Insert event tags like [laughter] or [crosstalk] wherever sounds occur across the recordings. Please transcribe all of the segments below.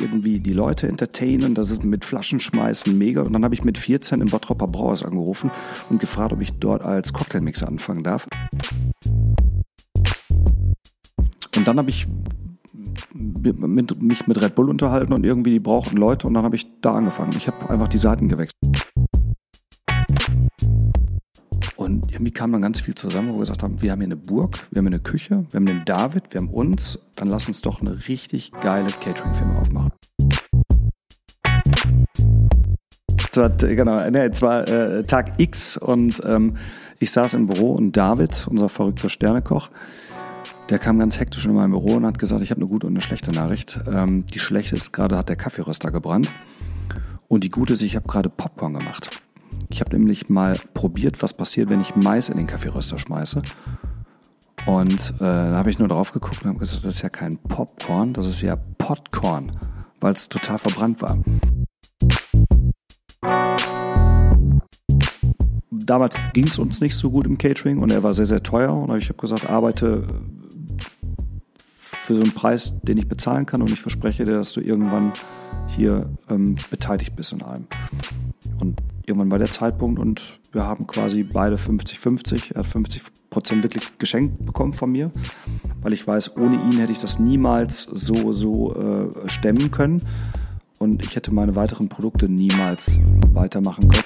irgendwie die Leute entertainen, das ist mit Flaschen schmeißen, mega. Und dann habe ich mit 14 im Bottropper Brauhaus angerufen und gefragt, ob ich dort als Cocktailmixer anfangen darf. Und dann habe ich mit, mich mit Red Bull unterhalten und irgendwie die brauchten Leute und dann habe ich da angefangen. Ich habe einfach die Seiten gewechselt. Irgendwie kam dann ganz viel zusammen, wo wir gesagt haben, wir haben hier eine Burg, wir haben eine Küche, wir haben den David, wir haben uns, dann lass uns doch eine richtig geile Catering-Firma aufmachen. Es war, genau, nee, es war äh, Tag X und ähm, ich saß im Büro und David, unser verrückter Sternekoch, der kam ganz hektisch in mein Büro und hat gesagt, ich habe eine gute und eine schlechte Nachricht. Ähm, die schlechte ist gerade, hat der Kaffeeröster gebrannt. Und die gute ist, ich habe gerade Popcorn gemacht. Ich habe nämlich mal probiert, was passiert, wenn ich Mais in den Kaffeeröster schmeiße. Und äh, da habe ich nur drauf geguckt und habe gesagt, das ist ja kein Popcorn, das ist ja Potcorn, weil es total verbrannt war. Damals ging es uns nicht so gut im Catering und er war sehr, sehr teuer. Und ich habe gesagt, arbeite für so einen Preis, den ich bezahlen kann und ich verspreche dir, dass du irgendwann hier ähm, beteiligt bist in allem. Und irgendwann war der Zeitpunkt und wir haben quasi beide 50-50. Er hat 50 Prozent wirklich geschenkt bekommen von mir, weil ich weiß, ohne ihn hätte ich das niemals so, so äh, stemmen können und ich hätte meine weiteren Produkte niemals weitermachen können.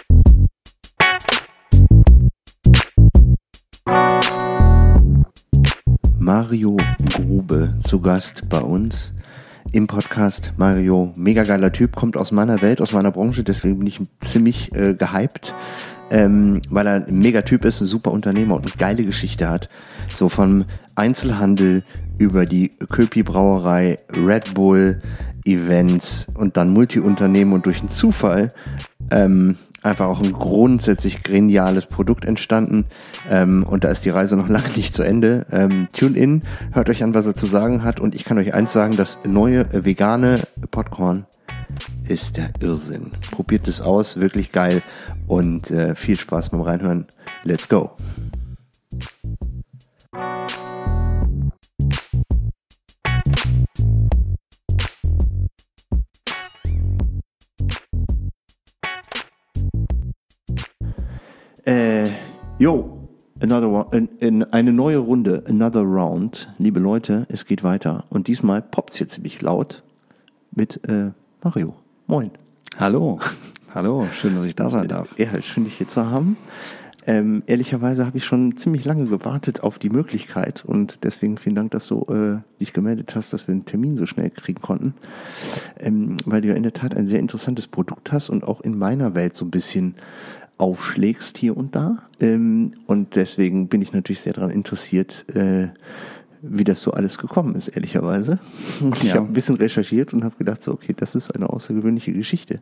Mario Grube zu Gast bei uns im Podcast. Mario, mega geiler Typ, kommt aus meiner Welt, aus meiner Branche, deswegen bin ich ziemlich äh, gehypt, ähm, weil er ein mega Typ ist, ein super Unternehmer und eine geile Geschichte hat. So vom Einzelhandel über die Köpi Brauerei, Red Bull, Events und dann Multiunternehmen und durch einen Zufall ähm, einfach auch ein grundsätzlich geniales Produkt entstanden. Ähm, und da ist die Reise noch [laughs] lange nicht zu Ende. Ähm, tune in, hört euch an, was er zu sagen hat. Und ich kann euch eins sagen, das neue vegane Popcorn ist der Irrsinn. Probiert es aus, wirklich geil. Und äh, viel Spaß beim Reinhören. Let's go. Yo, another in, in eine neue Runde, another round. Liebe Leute, es geht weiter. Und diesmal poppt es hier ziemlich laut mit äh, Mario. Moin. Hallo. Hallo, schön, dass ich da sein darf. Ja, schön, dich hier zu haben. Ähm, ehrlicherweise habe ich schon ziemlich lange gewartet auf die Möglichkeit und deswegen vielen Dank, dass du äh, dich gemeldet hast, dass wir einen Termin so schnell kriegen konnten, ähm, weil du ja in der Tat ein sehr interessantes Produkt hast und auch in meiner Welt so ein bisschen aufschlägst hier und da. Ähm, und deswegen bin ich natürlich sehr daran interessiert, äh, wie das so alles gekommen ist, ehrlicherweise. [laughs] Ich ja. habe ein bisschen recherchiert und habe gedacht, so, okay, das ist eine außergewöhnliche Geschichte.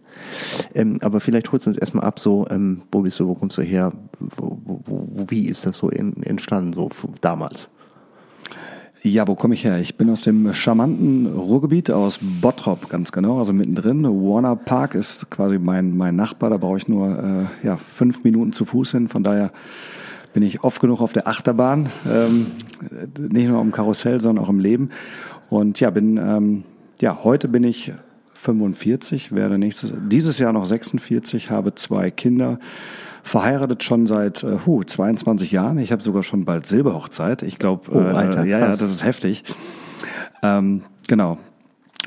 Ähm, aber vielleicht holst du uns erstmal ab, so, ähm, wo bist du, wo kommst du her, wo, wo, wie ist das so in, entstanden, so damals? Ja, wo komme ich her? Ich bin aus dem charmanten Ruhrgebiet, aus Bottrop ganz genau, also mittendrin. Warner Park ist quasi mein, mein Nachbar, da brauche ich nur äh, ja, fünf Minuten zu Fuß hin. Von daher bin ich oft genug auf der Achterbahn, ähm, nicht nur im Karussell, sondern auch im Leben. Und ja, bin ähm, ja heute bin ich 45, werde nächstes dieses Jahr noch 46, habe zwei Kinder verheiratet schon seit äh, huh, 22 Jahren. Ich habe sogar schon bald Silberhochzeit. Ich glaube, oh, äh, ja, ja, das ist heftig. Ähm, genau.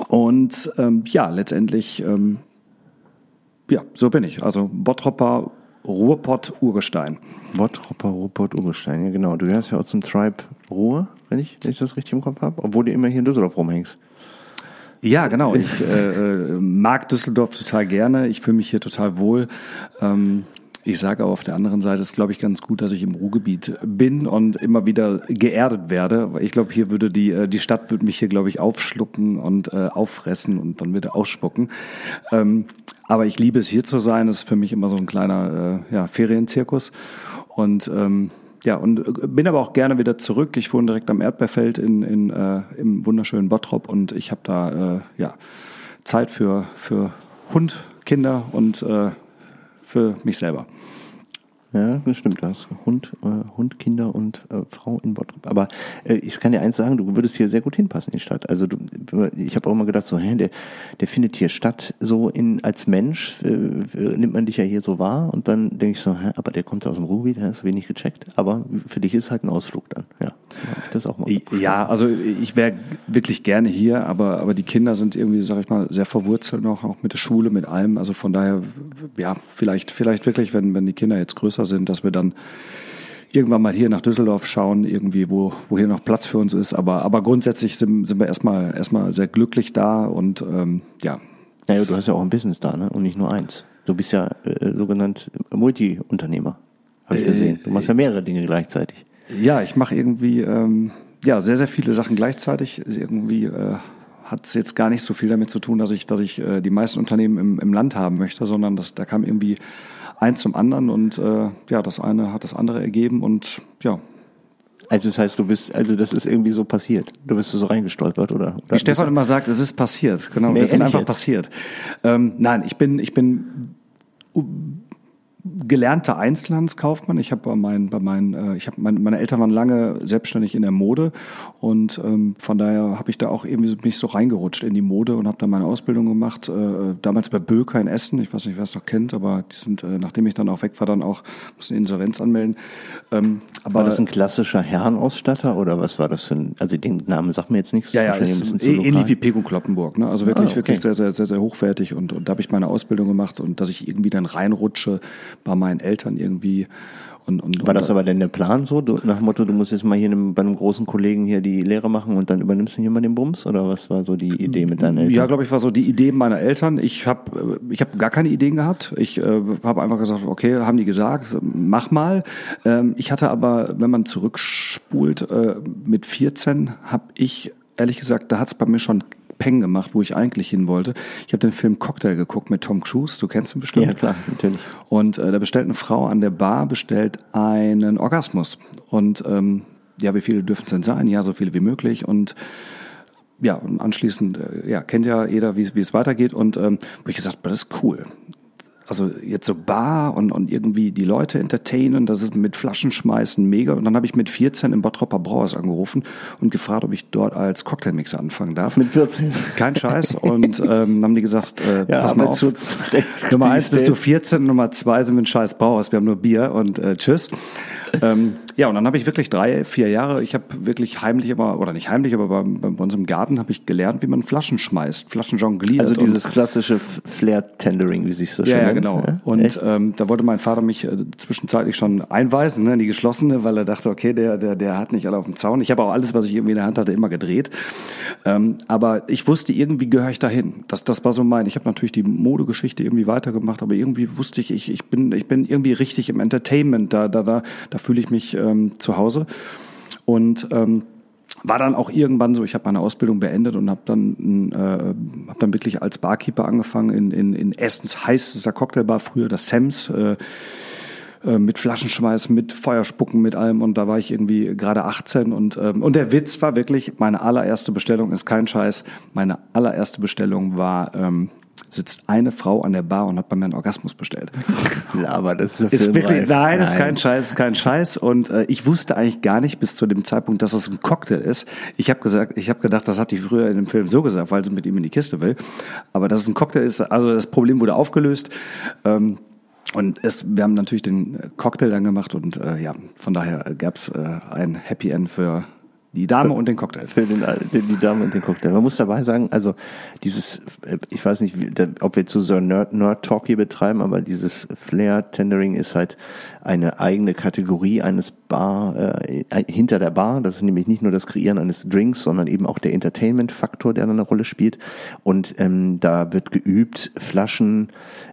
Und ähm, ja, letztendlich, ähm, ja, so bin ich. Also Bottropper Ruhrpott Urgestein. Bottropper Ruhrpott Urgestein, ja genau. Du gehörst ja auch zum Tribe Ruhr, wenn ich, wenn ich das richtig im Kopf habe, obwohl du immer hier in Düsseldorf rumhängst. Ja, genau. Ich äh, äh mag Düsseldorf total gerne. Ich fühle mich hier total wohl. Ähm, ich sage aber auf der anderen Seite ist, glaube ich, ganz gut, dass ich im Ruhrgebiet bin und immer wieder geerdet werde. Ich glaube, hier würde die, äh, die Stadt würde mich hier, glaube ich, aufschlucken und äh, auffressen und dann wieder ausspucken. Ähm, aber ich liebe es, hier zu sein. Das ist für mich immer so ein kleiner äh, ja, Ferienzirkus. Und ähm, ja, und äh, bin aber auch gerne wieder zurück. Ich wohne direkt am Erdbeerfeld in, in, äh, im wunderschönen Bottrop und ich habe da äh, ja, Zeit für, für Hund, Kinder und äh, für mich selber. Ja, das stimmt. Du hast Hund, äh, Hund, Kinder und äh, Frau in Bottrop. Aber äh, ich kann dir eins sagen, du würdest hier sehr gut hinpassen in die Stadt. Also du, ich habe auch immer gedacht, so, hä, der, der findet hier statt so in als Mensch, äh, nimmt man dich ja hier so wahr und dann denke ich so, hä, aber der kommt aus dem Ruhrgebiet, der ist wenig gecheckt. Aber für dich ist halt ein Ausflug dann. Ja, das auch mal. Ja, also ich wäre wirklich gerne hier, aber aber die Kinder sind irgendwie, sag ich mal, sehr verwurzelt noch, auch mit der Schule, mit allem. Also von daher, ja, vielleicht vielleicht wirklich, wenn wenn die Kinder jetzt größer sind, dass wir dann irgendwann mal hier nach Düsseldorf schauen, irgendwie, wo, wo hier noch Platz für uns ist. Aber, aber grundsätzlich sind, sind wir erstmal, erstmal sehr glücklich da und ähm, ja. Naja, du hast ja auch ein Business da, ne? Und nicht nur eins. Du bist ja äh, sogenannt Multi-Unternehmer, habe ich gesehen. Du machst ja mehrere Dinge gleichzeitig. Ja, ich mache irgendwie ähm, ja sehr, sehr viele Sachen gleichzeitig. Irgendwie äh, hat es jetzt gar nicht so viel damit zu tun, dass ich, dass ich äh, die meisten Unternehmen im, im Land haben möchte, sondern dass da kam irgendwie eins zum anderen und äh, ja, das eine hat das andere ergeben und ja. Also das heißt, du bist, also das ist irgendwie so passiert. Du bist so reingestolpert, oder? oder Wie Stefan immer sagt, es ist passiert. Genau, nee, das ist einfach jetzt. passiert. Ähm, nein, ich bin, ich bin gelernter Einzelhandelskaufmann. Ich habe bei meinen, bei meinen, äh, ich habe mein, meine Eltern waren lange selbstständig in der Mode und ähm, von daher habe ich da auch irgendwie mich so reingerutscht in die Mode und habe da meine Ausbildung gemacht. Äh, damals bei Böker in Essen. Ich weiß nicht, wer es noch kennt, aber die sind, äh, nachdem ich dann auch weg war, dann auch musste Insolvenz anmelden. Ähm, aber war das ein klassischer Herrenausstatter oder was war das für ein? Also den Namen sagt mir jetzt nichts. Ja, ja, ist ähnlich wie Pego Kloppenburg. Ne? Also wirklich, ah, okay. wirklich sehr, sehr, sehr, sehr hochwertig und, und da habe ich meine Ausbildung gemacht und dass ich irgendwie dann reinrutsche bei meinen Eltern irgendwie. Und, und, War das aber denn der Plan so? Du, nach dem Motto, du musst jetzt mal hier einem, bei einem großen Kollegen hier die Lehre machen und dann übernimmst du hier mal den Bums? Oder was war so die Idee mit deinen Eltern? Ja, glaube ich, war so die Idee meiner Eltern. Ich habe ich hab gar keine Ideen gehabt. Ich äh, habe einfach gesagt, okay, haben die gesagt, mach mal. Ähm, ich hatte aber, wenn man zurückspult, äh, mit 14 habe ich ehrlich gesagt, da hat es bei mir schon Peng gemacht, wo ich eigentlich hin wollte. Ich habe den Film Cocktail geguckt mit Tom Cruise, du kennst ihn bestimmt. Ja, klar, natürlich. Und äh, da bestellt eine Frau an der Bar, bestellt einen Orgasmus. Und ähm, ja, wie viele dürfen es denn sein? Ja, so viele wie möglich. Und ja, und anschließend, äh, ja, kennt ja jeder, wie, es weitergeht. Und ähm, wo ich gesagt, das ist cool also jetzt so Bar und, und irgendwie die Leute entertainen, das ist mit Flaschen schmeißen, mega. Und dann habe ich mit 14 im Bottropper Brauhaus angerufen und gefragt, ob ich dort als Cocktailmixer anfangen darf. Mit 14? Kein Scheiß. Und [laughs] ähm, haben die gesagt, äh, ja, pass mal auf. Nummer eins bist du 14, Nummer zwei sind wir ein scheiß Brauhaus, wir haben nur Bier und äh, tschüss. Ähm, ja, und dann habe ich wirklich drei, vier Jahre, ich habe wirklich heimlich aber, oder nicht heimlich, aber bei, bei uns im Garten habe ich gelernt, wie man Flaschen schmeißt, Flaschen jongliert. Also dieses klassische Flair-Tendering, wie sich so schön Ja, ja genau. Ja? Und ähm, da wollte mein Vater mich äh, zwischenzeitlich schon einweisen, ne, in die geschlossene, weil er dachte, okay, der, der, der hat nicht alle auf dem Zaun. Ich habe auch alles, was ich irgendwie in der Hand hatte, immer gedreht. Ähm, aber ich wusste, irgendwie gehöre ich dahin. Das, das war so mein. Ich habe natürlich die Modegeschichte irgendwie weitergemacht, aber irgendwie wusste ich, ich, ich, bin, ich bin irgendwie richtig im Entertainment. Da, da, da, da fühle ich mich ähm, zu Hause. Und ähm, war dann auch irgendwann so, ich habe meine Ausbildung beendet und habe dann, äh, hab dann wirklich als Barkeeper angefangen in, in, in Essens heißester Cocktailbar, früher das Sams, äh, äh, mit Flaschenschmeiß, mit Feuerspucken, mit allem und da war ich irgendwie gerade 18 und, ähm, und der Witz war wirklich, meine allererste Bestellung ist kein Scheiß, meine allererste Bestellung war ähm, sitzt eine Frau an der Bar und hat bei mir einen Orgasmus bestellt. [laughs] Aber das ist, ist wirklich, nein, nein, das ist kein Scheiß, ist kein Scheiß. Und äh, ich wusste eigentlich gar nicht bis zu dem Zeitpunkt, dass das ein Cocktail ist. Ich habe gesagt, ich habe gedacht, das hat die früher in dem Film so gesagt, weil sie mit ihm in die Kiste will. Aber dass es ein Cocktail ist, also das Problem wurde aufgelöst. Ähm, und es, wir haben natürlich den Cocktail dann gemacht und äh, ja, von daher gab es äh, ein Happy End für die Dame und den Cocktail. Für [laughs] den, die Dame und den Cocktail. Man muss dabei sagen, also dieses, ich weiß nicht, ob wir zu so Nerd, Nerd hier betreiben, aber dieses Flair Tendering ist halt eine eigene Kategorie eines Bar, äh, hinter der Bar. Das ist nämlich nicht nur das Kreieren eines Drinks, sondern eben auch der Entertainment-Faktor, der eine Rolle spielt. Und ähm, da wird geübt, Flaschen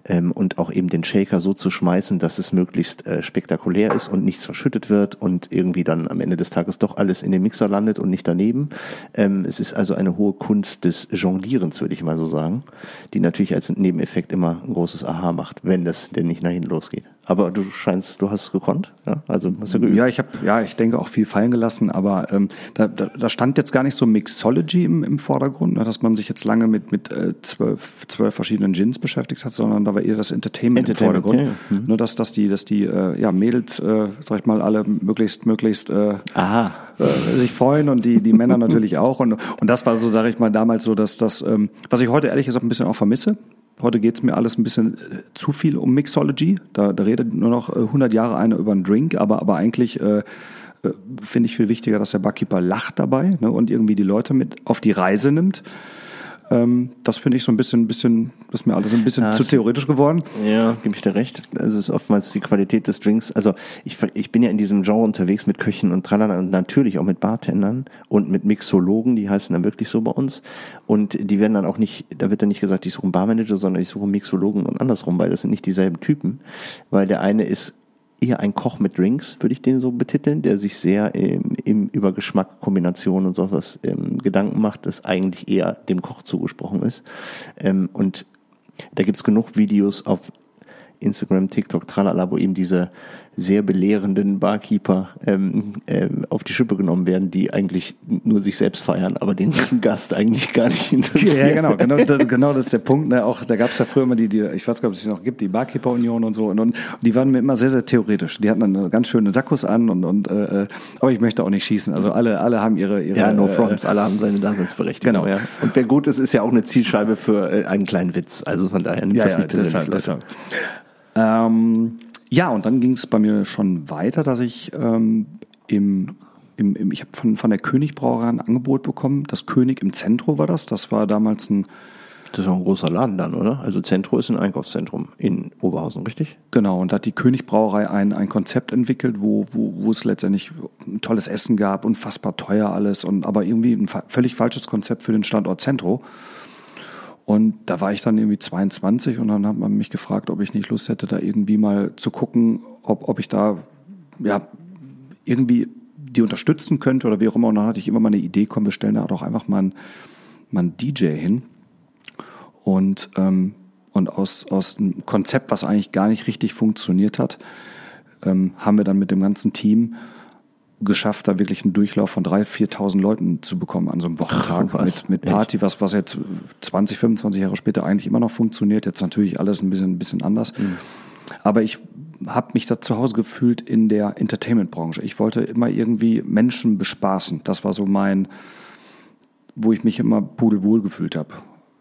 ähm, und auch eben den Shaker so zu schmeißen, dass es möglichst äh, spektakulär ist und nichts verschüttet wird und irgendwie dann am Ende des Tages doch alles in den Mixer landet und nicht daneben. Ähm, es ist also eine hohe Kunst des Jonglierens, würde ich mal so sagen, die natürlich als Nebeneffekt immer ein großes Aha macht, wenn das denn nicht nach hinten losgeht. Aber du scheinst, du hast es gekonnt, ja? Also hast du geübt. Ja, ich habe, ja, ich denke auch viel fallen gelassen, aber ähm, da, da, da stand jetzt gar nicht so Mixology im, im Vordergrund, ne, dass man sich jetzt lange mit, mit äh, zwölf, zwölf verschiedenen Gins beschäftigt hat, sondern da war eher das Entertainment, Entertainment, im Vordergrund. ja, ja. Mhm. Nur dass, dass die, dass die äh, ja, Mädels, äh, sag ich mal, alle möglichst, möglichst äh, Aha. äh, sich freuen und die, die Männer natürlich auch. Und, und das war so, sage ich mal, damals so, dass das, ähm, was ich heute ehrlich gesagt ein bisschen auch vermisse. Heute geht's mir alles ein bisschen äh, zu viel um Mixology. Da, da redet nur noch äh, 100 Jahre einer über einen Drink, aber, aber eigentlich äh, äh, finde ich viel wichtiger, dass der Barkeeper lacht dabei ne, und irgendwie die Leute mit auf die Reise nimmt. Ähm, das finde ich so ein bisschen, bisschen, das ist mir alles ein bisschen Ja, zu theoretisch geworden. Ja, gebe ich dir recht. Also es ist oftmals die Qualität des Drinks. Also ich, ich bin ja in diesem Genre unterwegs mit Köchen und tralala und natürlich auch mit Bartendern und mit Mixologen, die heißen dann wirklich so bei uns. Und die werden dann auch nicht, da wird dann nicht gesagt, ich suche einen Barmanager, sondern ich suche einen Mixologen und andersrum, weil das sind nicht dieselben Typen. Weil der eine ist eher ein Koch mit Drinks, würde ich den so betiteln, der sich sehr im, im über Geschmack, Kombinationen und sowas ähm, Gedanken macht, das eigentlich eher dem Koch zugesprochen ist. Ähm, und da gibt's genug Videos auf Instagram, TikTok, tralala, wo eben diese sehr belehrenden Barkeeper ähm, ähm, auf die Schippe genommen werden, die eigentlich nur sich selbst feiern, aber den [laughs] Gast eigentlich gar nicht interessieren. Ja, genau, genau das, genau das ist der Punkt. Ne? Auch da gab es ja früher immer die, die, ich weiß gar nicht, ob es die noch gibt, die Barkeeper-Union und so. Und, und die waren mir immer sehr, sehr theoretisch. Die hatten dann ganz schöne Sakkos an und, und äh, aber ich möchte auch nicht schießen. Also alle, alle haben ihre, ihre Ja, no äh, fronts, alle haben seine Daseinsberechtigung. Genau. Ja. Und wer gut ist, ist ja auch eine Zielscheibe für äh, einen kleinen Witz. Also von daher nimmt Ja, das ja, nicht persönlich. deshalb, deshalb. Ähm, ja, und dann ging es bei mir schon weiter, dass ich ähm, im, im, im ich habe von, von der König-Brauerei ein Angebot bekommen. Das König im Zentrum war das. Das war damals ein, Das ist auch ein großer Laden dann, oder? Also Zentro ist ein Einkaufszentrum in Oberhausen, richtig? genau, und da hat die König-Brauerei ein, ein Konzept entwickelt, wo, wo, wo es letztendlich ein tolles Essen gab, unfassbar teuer alles, und aber irgendwie ein völlig falsches Konzept für den Standort Zentro. Und da war ich dann irgendwie 22 und dann hat man mich gefragt, ob ich nicht Lust hätte, da irgendwie mal zu gucken, ob, ob ich da ja, irgendwie die unterstützen könnte oder wie auch immer. Und dann hatte ich immer mal eine Idee, komm, wir stellen da doch einfach mal einen, mal einen DJ hin. Und, ähm, und aus, aus einem Konzept, was eigentlich gar nicht richtig funktioniert hat, ähm, haben wir dann mit dem ganzen Team geschafft, da wirklich einen Durchlauf von 3.000, 4.000 Leuten zu bekommen an so einem Wochentag Ach, mit, mit Party, was, was jetzt 20, 25 Jahre später eigentlich immer noch funktioniert. Jetzt natürlich alles ein bisschen, ein bisschen anders. Aber ich habe mich da zu Hause gefühlt in der Entertainment-Branche. Ich wollte immer irgendwie Menschen bespaßen. Das war so mein, wo ich mich immer pudelwohl gefühlt habe.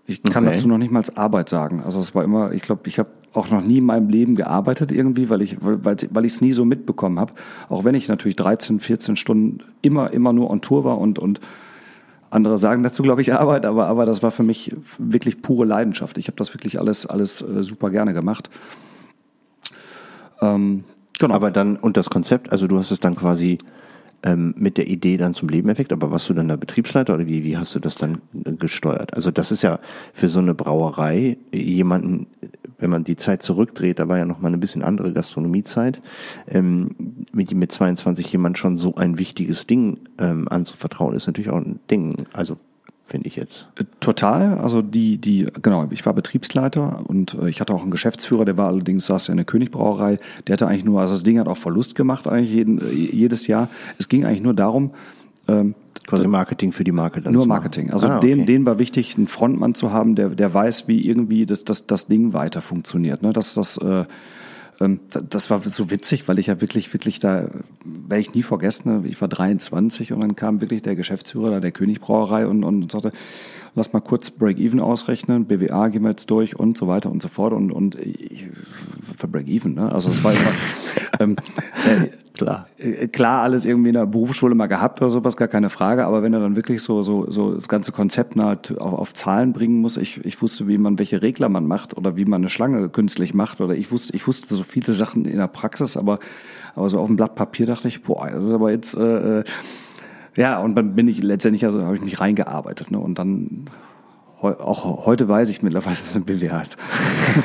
Ich kann Okay. dazu noch nicht mal als Arbeit sagen. Also es war immer, ich glaube, ich habe auch noch nie in meinem Leben gearbeitet irgendwie, weil ich weil, weil ich es nie so mitbekommen habe. Auch wenn ich natürlich 13, 14 Stunden immer immer nur on Tour war und und andere sagen dazu, glaube ich, Arbeit, aber aber das war für mich wirklich pure Leidenschaft. Ich habe das wirklich alles alles äh, super gerne gemacht. Ähm, genau. Aber dann, und das Konzept, also du hast es dann quasi ähm, mit der Idee dann zum Leben erweckt, aber warst du dann der Betriebsleiter oder wie, wie hast du das dann äh, gesteuert? Also das ist ja für so eine Brauerei jemanden, wenn man die Zeit zurückdreht, da war ja noch mal eine bisschen andere Gastronomiezeit, ähm, mit, mit 22 jemand schon so ein wichtiges Ding ähm, anzuvertrauen, ist natürlich auch ein Ding, also finde ich jetzt. Total. Also die, die, genau, ich war Betriebsleiter und äh, ich hatte auch einen Geschäftsführer, der war allerdings, saß ja in der Königbrauerei. Der hatte eigentlich nur, also das Ding hat auch Verlust gemacht eigentlich jeden, äh, jedes Jahr. Es ging eigentlich nur darum, ähm, Quasi Marketing für die Marke dann nur. Marketing. Also Ah, denen, okay. denen war wichtig, einen Frontmann zu haben, der, der weiß, wie irgendwie das, das, das Ding weiter funktioniert. Ne? Das, das, äh, das war so witzig, weil ich ja wirklich, wirklich da, werde ich nie vergessen, ne? ich war 23 und dann kam wirklich der Geschäftsführer da der Königbrauerei und, und sagte, lass mal kurz Break-Even ausrechnen, BWA gehen wir jetzt durch und so weiter und so fort und, und ich, für Break-Even, ne? Also es war immer, [laughs] ähm, äh, Klar. äh, klar alles irgendwie in der Berufsschule mal gehabt oder sowas, gar keine Frage, aber wenn er dann wirklich so, so, so das ganze Konzept halt auf, auf Zahlen bringen muss, ich, ich wusste, wie man, welche Regler man macht oder wie man eine Schlange künstlich macht oder ich wusste, ich wusste so viele Sachen in der Praxis, aber, aber so auf dem Blatt Papier dachte ich, boah, das ist aber jetzt, äh, äh, ja, und dann bin ich letztendlich, also habe ich mich reingearbeitet, ne, und dann, auch heute weiß ich mittlerweile, was ein BWA ist.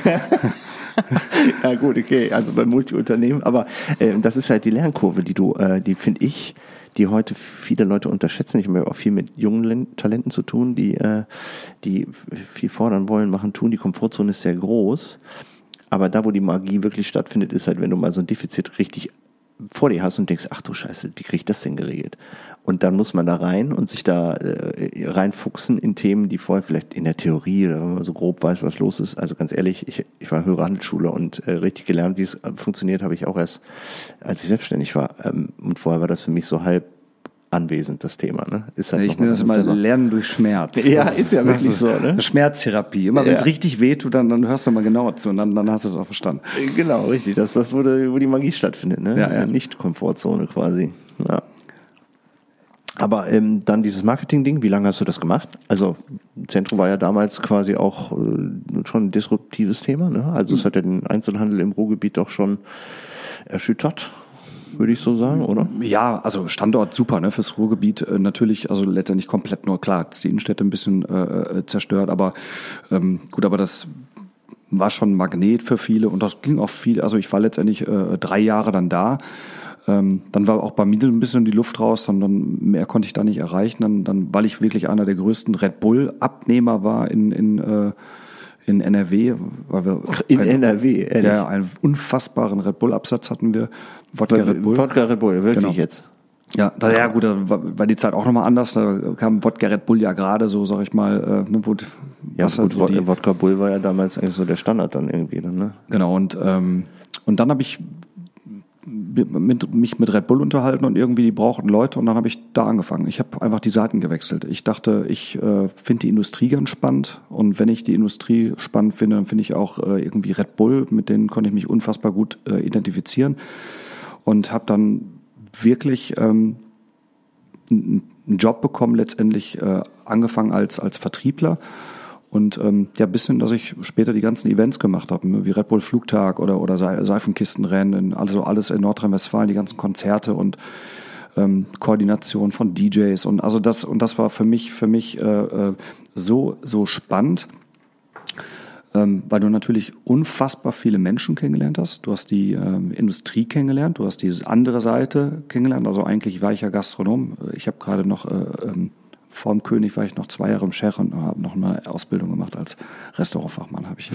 [laughs] [laughs] Ja gut, okay, also bei Multiunternehmen, aber äh, das ist halt die Lernkurve, die du, äh, die finde ich, die heute viele Leute unterschätzen. Ich habe auch viel mit jungen Len- Talenten zu tun, die, äh, die viel fordern wollen, machen, tun. Die Komfortzone ist sehr groß. Aber da, wo die Magie wirklich stattfindet, ist halt, wenn du mal so ein Defizit richtig vor dir hast und denkst, ach du Scheiße, wie kriege ich das denn geregelt? Und dann muss man da rein und sich da äh, reinfuchsen in Themen, die vorher vielleicht in der Theorie oder wenn man so grob weiß, was los ist. Also ganz ehrlich, ich, ich war höhere Handelsschule und äh, richtig gelernt, wie es funktioniert, habe ich auch erst, als ich selbstständig war. Ähm, und vorher war das für mich so halb anwesend, das Thema. Ne? Ist halt ich nenne das immer Lernen durch Schmerz. [laughs] Ja, ist ja wirklich so. Ne? Schmerztherapie. Immer wenn es ja. richtig wehtut, dann, dann hörst du mal genauer zu und dann, dann hast du es auch verstanden. Genau, richtig. Das ist das, wo, die, wo die Magie stattfindet. Ne? Ja, ja. Nicht Komfortzone quasi. Ja. Aber ähm, dann dieses Marketing-Ding, wie lange hast du das gemacht? Also Zentrum war ja damals quasi auch äh, schon ein disruptives Thema. Ne? Also es hat ja den Einzelhandel im Ruhrgebiet doch schon erschüttert würde ich so sagen, oder? Ja, also Standort super, ne, fürs Ruhrgebiet äh, natürlich, also letztendlich komplett nur klar, die Innenstädte ein bisschen äh, äh, zerstört, aber ähm, gut, aber das war schon ein Magnet für viele und das ging auch viel, also ich war letztendlich äh, drei Jahre dann da ähm, dann war auch bei mir ein bisschen die Luft raus, dann, dann mehr konnte ich da nicht erreichen, dann, dann weil ich wirklich einer der größten Red Bull-Abnehmer war in, in, äh, in NRW. Weil wir in ein, NRW, ehrlich? Ja, einen unfassbaren Red Bull-Absatz hatten wir. Wodka Red Bull. Wodka Red Bull, wirklich genau. jetzt? Ja, da, ja gut, da war die Zeit auch nochmal anders. Da kam Wodka Red Bull ja gerade so, sag ich mal. Äh, ne, wo, ja, gut, halt so Wodka Bull war ja damals eigentlich so der Standard dann irgendwie. Dann, ne? Genau, und, ähm, und dann habe ich mit, mich mit Red Bull unterhalten und irgendwie die brauchten Leute und dann habe ich da angefangen. Ich habe einfach die Seiten gewechselt. Ich dachte, ich äh, finde die Industrie ganz spannend und wenn ich die Industrie spannend finde, dann finde ich auch äh, irgendwie Red Bull, mit denen konnte ich mich unfassbar gut äh, identifizieren und habe dann wirklich ähm, einen Job bekommen, letztendlich äh, angefangen als, als Vertriebler und ähm, ja, bis hin, dass ich später die ganzen Events gemacht habe, ne, wie Red Bull Flugtag oder, oder Seifenkistenrennen, also alles in Nordrhein-Westfalen, die ganzen Konzerte und ähm, Koordination von DJs und also das und das war für mich für mich äh, äh, so so spannend, ähm, weil du natürlich unfassbar viele Menschen kennengelernt hast. Du hast die ähm, Industrie kennengelernt, du hast diese andere Seite kennengelernt. Also eigentlich war ich ja Gastronom. Ich habe gerade noch äh, ähm, vor dem König war ich noch zwei Jahre im Chef und habe noch eine Ausbildung gemacht als Restaurantfachmann. Habe ich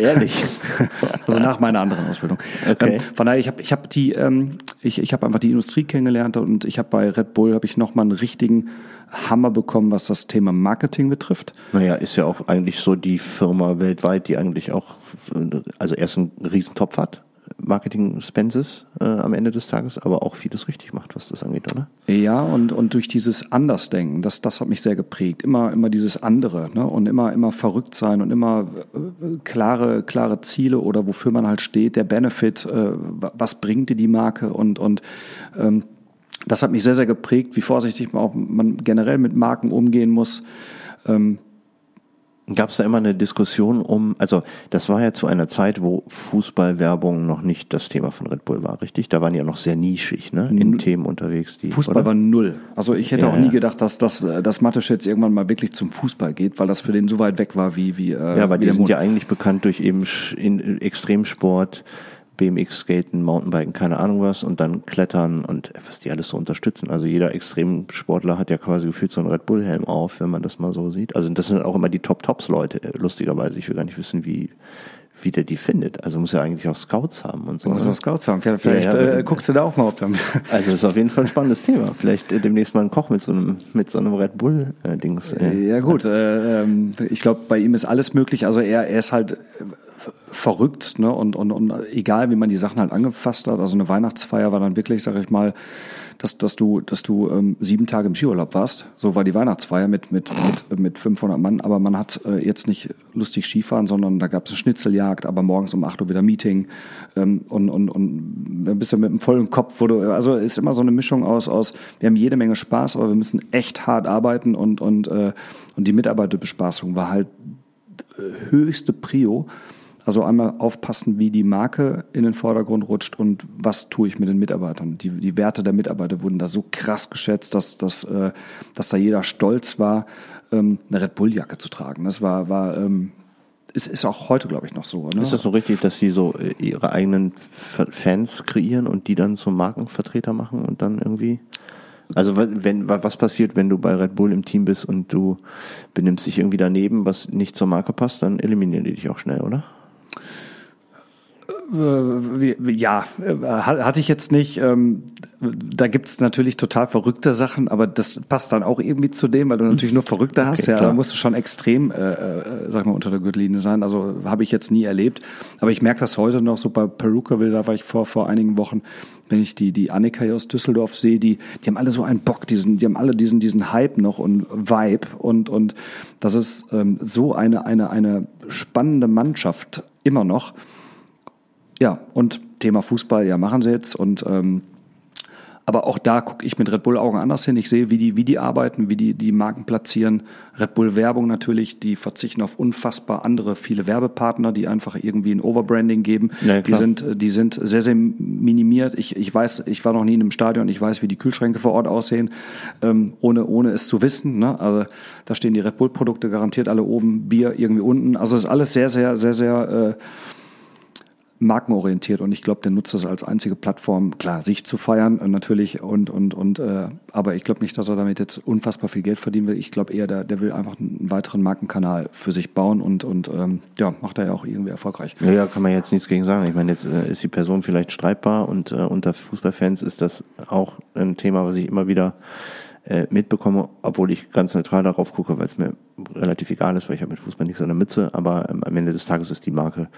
ehrlich, [laughs] also nach meiner anderen Ausbildung. Okay. Ähm, von daher, ich habe ich habe die, ähm, ich ich habe einfach die Industrie kennengelernt und ich habe bei Red Bull habe ich noch mal einen richtigen Hammer bekommen, was das Thema Marketing betrifft. Naja, ist ja auch eigentlich so die Firma weltweit, die eigentlich auch, also erst einen Riesentopf hat Marketing-Spenses äh, am Ende des Tages, aber auch vieles richtig macht, was das angeht, oder? Ja, und, und durch dieses Andersdenken, das, das hat mich sehr geprägt. Immer, immer dieses andere ne? und immer, immer verrückt sein und immer äh, klare, klare Ziele oder wofür man halt steht, der Benefit, äh, was bringt dir die Marke und, und ähm, das hat mich sehr, sehr geprägt, wie vorsichtig man auch man generell mit Marken umgehen muss. Ähm, Gab es da immer eine Diskussion um, also das war ja zu einer Zeit, wo Fußballwerbung noch nicht das Thema von Red Bull war, richtig? Da waren ja noch sehr nischig, ne, in N Themen unterwegs. Die, Fußball oder? war null. Also ich hätte ja, auch nie gedacht, dass das, dass Matesch jetzt irgendwann mal wirklich zum Fußball geht, weil das für den so weit weg war wie wie. Äh, ja, weil die sind ja eigentlich bekannt durch eben in Extremsport BMX, Skaten, Mountainbiken, keine Ahnung was und dann Klettern und was die alles so unterstützen. Also jeder Extremsportler hat ja quasi gefühlt so einen Red Bull Helm auf, wenn man das mal so sieht. Also das sind auch immer die Top Tops Leute, lustigerweise. Ich will gar nicht wissen, wie wie der die findet. Also muss ja eigentlich auch Scouts haben und so. Muss ne? auch Scouts haben. Vielleicht, vielleicht ja, ja, äh, guckst du da auch mal auf damit. [laughs] Also das ist auf jeden Fall ein spannendes Thema. Vielleicht äh, demnächst mal ein Koch mit so einem mit so einem Red Bull äh, Dings. Äh. Ja gut, äh, ähm, ich glaube bei ihm ist alles möglich. Also er, er ist halt verrückt, ne? Und, und, und egal, wie man die Sachen halt angefasst hat. Also eine Weihnachtsfeier war dann wirklich, sag ich mal, dass, dass du, dass du ähm, sieben Tage im Skiurlaub warst. So war die Weihnachtsfeier mit, mit, mit, mit 500 Mann. Aber man hat äh, jetzt nicht lustig Skifahren, sondern da gab es eine Schnitzeljagd, aber morgens um 8 Uhr wieder Meeting. Ähm, und, und, und ein bisschen mit einem vollen Kopf, du, also ist immer so eine Mischung aus, aus, wir haben jede Menge Spaß, aber wir müssen echt hart arbeiten und, und, äh, und die Mitarbeiterbespaßung war halt äh, höchste Prio. Also einmal aufpassen, wie die Marke in den Vordergrund rutscht und was tue ich mit den Mitarbeitern. Die, die Werte der Mitarbeiter wurden da so krass geschätzt, dass, dass, äh, dass da jeder stolz war, ähm, eine Red Bull-Jacke zu tragen. Das war, war ähm, ist, ist auch heute, glaube ich, noch so. Ne? Ist das so richtig, dass sie so äh, ihre eigenen Fans kreieren und die dann zum Markenvertreter machen und dann irgendwie? Also wenn was passiert, wenn du bei Red Bull im Team bist und du benimmst dich irgendwie daneben, was nicht zur Marke passt, dann eliminieren die dich auch schnell, oder? Äh, ja, äh, hatte ich jetzt nicht. Ähm, da gibt's natürlich total verrückte Sachen, aber das passt dann auch irgendwie zu dem, weil du natürlich nur Verrückte okay, hast. Ja, klar. da musst du schon extrem, äh, äh, sag mal, unter der Gürtellinie sein. Also habe ich jetzt nie erlebt. Aber ich merke das heute noch so bei Perukaville, da war ich vor, vor einigen Wochen, wenn ich die, die Annika hier aus Düsseldorf sehe, die, die haben alle so einen Bock, diesen, die haben alle diesen, diesen Hype noch und Vibe und, und das ist ähm, so eine, eine, eine spannende Mannschaft immer noch. Ja, und Thema Fußball, ja, machen sie jetzt und ähm, aber auch da gucke ich mit Red Bull Augen anders hin. Ich sehe, wie die, wie die arbeiten, wie die die Marken platzieren. Red Bull Werbung natürlich, die verzichten auf unfassbar andere viele Werbepartner, die einfach irgendwie ein Overbranding geben. Ja, die sind, die sind sehr, sehr minimiert. Ich, ich weiß, ich war noch nie in einem Stadion, ich weiß, wie die Kühlschränke vor Ort aussehen, ähm, ohne, ohne es zu wissen. Ne? Also da stehen die Red Bull Produkte garantiert alle oben, Bier irgendwie unten. Also es ist alles sehr, sehr, sehr, sehr, äh, markenorientiert und ich glaube, der nutzt das als einzige Plattform, klar, sich zu feiern äh, natürlich und und und äh, aber ich glaube nicht, dass er damit jetzt unfassbar viel Geld verdienen will. Ich glaube eher, der, der will einfach einen weiteren Markenkanal für sich bauen und und ähm, ja, macht er ja auch irgendwie erfolgreich. Ja, ja, kann man jetzt nichts gegen sagen. Ich meine, jetzt äh, ist die Person vielleicht streitbar und äh, unter Fußballfans ist das auch ein Thema, was ich immer wieder äh, mitbekomme, obwohl ich ganz neutral darauf gucke, weil es mir relativ egal ist, weil ich habe mit Fußball nichts an der Mütze, aber ähm, am Ende des Tages ist die Marke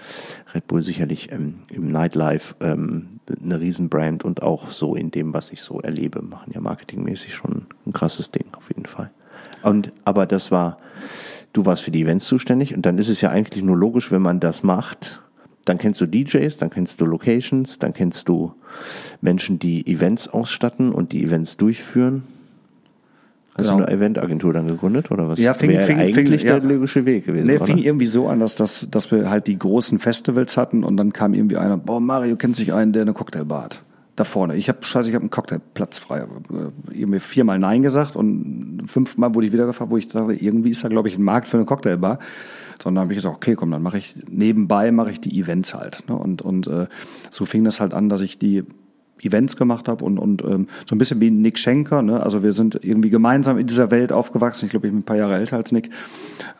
Red Bull sicherlich ähm, im Nightlife ähm, eine Riesenbrand und auch so in dem, was ich so erlebe, machen ja marketingmäßig schon ein krasses Ding auf jeden Fall. Und aber das war, du warst für die Events zuständig und dann ist es ja eigentlich nur logisch, wenn man das macht, dann kennst du DJs, dann kennst du Locations, dann kennst du Menschen, die Events ausstatten und die Events durchführen. Hast genau. du eine Eventagentur dann gegründet oder was? Ja, fing, Wäre fing, eigentlich fing, der ja. logische Weg gewesen. Nee, fing irgendwie so an, dass, das, dass wir halt die großen Festivals hatten und dann kam irgendwie einer, boah, Mario kennt sich einen, der eine Cocktailbar hat. Da vorne. Ich habe scheiße, ich habe einen Cocktailplatz frei. Irgendwie viermal Nein gesagt und fünfmal wurde ich wieder gefragt, wo ich dachte, irgendwie ist da, glaube ich, ein Markt für eine Cocktailbar. Sondern habe ich gesagt, okay, komm, dann mache ich nebenbei mache ich die Events halt. Ne? Und, und äh, so fing das halt an, dass ich die Events gemacht habe und, und ähm, so ein bisschen wie Nick Schenker. Ne? Also wir sind irgendwie gemeinsam in dieser Welt aufgewachsen. Ich glaube, ich bin ein paar Jahre älter als Nick.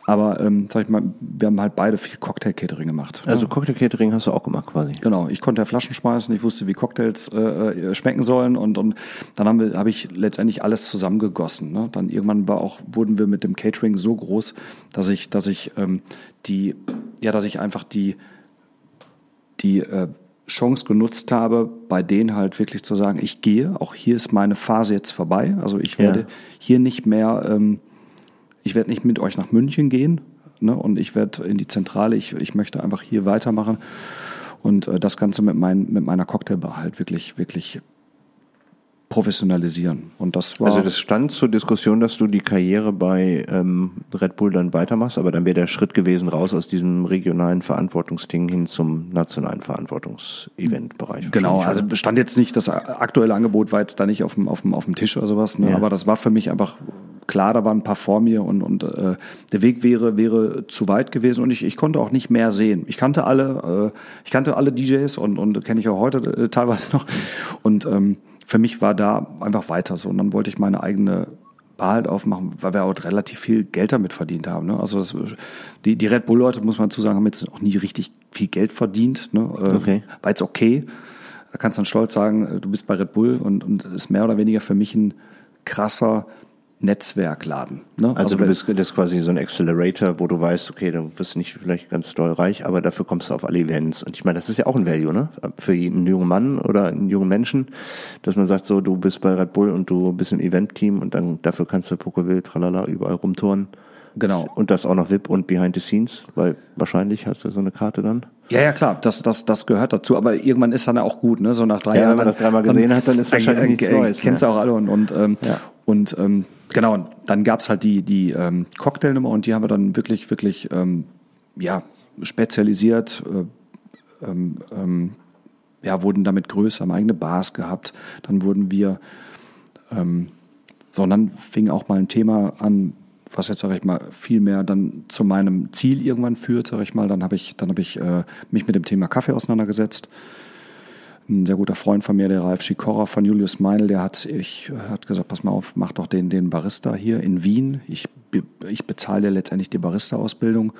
Aber ähm, sag ich mal, wir haben halt beide viel Cocktail-Catering gemacht. Also ja. Cocktail-Catering hast du auch gemacht quasi. Genau, ich konnte ja Flaschen schmeißen, ich wusste, wie Cocktails äh, äh schmecken sollen und, und dann habe ich letztendlich alles zusammengegossen. Ne? Dann irgendwann war auch, wurden wir mit dem Catering so groß, dass ich, dass ich ähm, die, ja, dass ich einfach die die äh, Chance genutzt habe, bei denen halt wirklich zu sagen, ich gehe, auch hier ist meine Phase jetzt vorbei. Also ich werde ja. hier nicht mehr, ähm, ich werde nicht mit euch nach München gehen ne, und ich werde in die Zentrale, ich, ich möchte einfach hier weitermachen und äh, das Ganze mit, mein, mit meiner Cocktailbar halt wirklich, wirklich professionalisieren. Und das war also das stand zur Diskussion, dass du die Karriere bei ähm, Red Bull dann weitermachst, aber dann wäre der Schritt gewesen raus aus diesem regionalen Verantwortungsding hin zum nationalen Verantwortungseventbereich. Genau, also stand jetzt nicht, das aktuelle Angebot war jetzt da nicht auf dem, auf dem, auf dem Tisch oder sowas, ne? Ja. aber das war für mich einfach klar, da waren ein paar vor mir und, und äh, der Weg wäre, wäre zu weit gewesen und ich, ich konnte auch nicht mehr sehen. Ich kannte alle, äh, ich kannte alle DJs und, und kenne ich auch heute äh, teilweise noch und ähm, für mich war da einfach weiter so. Und dann wollte ich meine eigene Bar halt aufmachen, weil wir auch relativ viel Geld damit verdient haben. Ne? Also das, die, die Red Bull-Leute, muss man zu sagen, haben jetzt auch nie richtig viel Geld verdient. Ne? Äh, okay. War jetzt okay. Da kannst du dann stolz sagen, du bist bei Red Bull und, und ist mehr oder weniger für mich ein krasser Netzwerkladen. Ne? Also, also du bist das ist quasi so ein Accelerator, wo du weißt, okay, du bist nicht vielleicht ganz doll reich, aber dafür kommst du auf alle Events. Und ich meine, das ist ja auch ein Value, ne? Für einen jungen Mann oder einen jungen Menschen, dass man sagt, so, du bist bei Red Bull und du bist im Event-Team und dann dafür kannst du Pokewil, tralala, überall rumtouren. Genau. Und das auch noch VIP und Behind the Scenes, weil wahrscheinlich hast du so eine Karte dann. Ja, ja, klar, das, das, das gehört dazu. Aber irgendwann ist dann auch gut, ne? So nach drei ja, Jahren. Wenn man das dreimal gesehen hat, dann ist wahrscheinlich nichts äh, Neues. Kennst ne? auch alle und, und, ähm, ja. Und ähm, genau, dann gab's halt die, die ähm, Cocktailnummer und die haben wir dann wirklich, wirklich ähm, ja, spezialisiert, äh, ähm, ähm, ja, wurden damit größer, haben eigene Bars gehabt. Dann wurden wir, so, und dann fing auch mal ein Thema an, was jetzt, sage ich mal, viel mehr dann zu meinem Ziel irgendwann führt, sage ich mal. Dann habe ich, dann hab ich äh, mich mit dem Thema Kaffee auseinandergesetzt. Ein sehr guter Freund von mir, der Ralf Schikora von Julius Meinl, der hat, ich, hat gesagt, pass mal auf, mach doch den, den Barista hier in Wien. Ich, ich bezahle dir letztendlich die Barista-Ausbildung.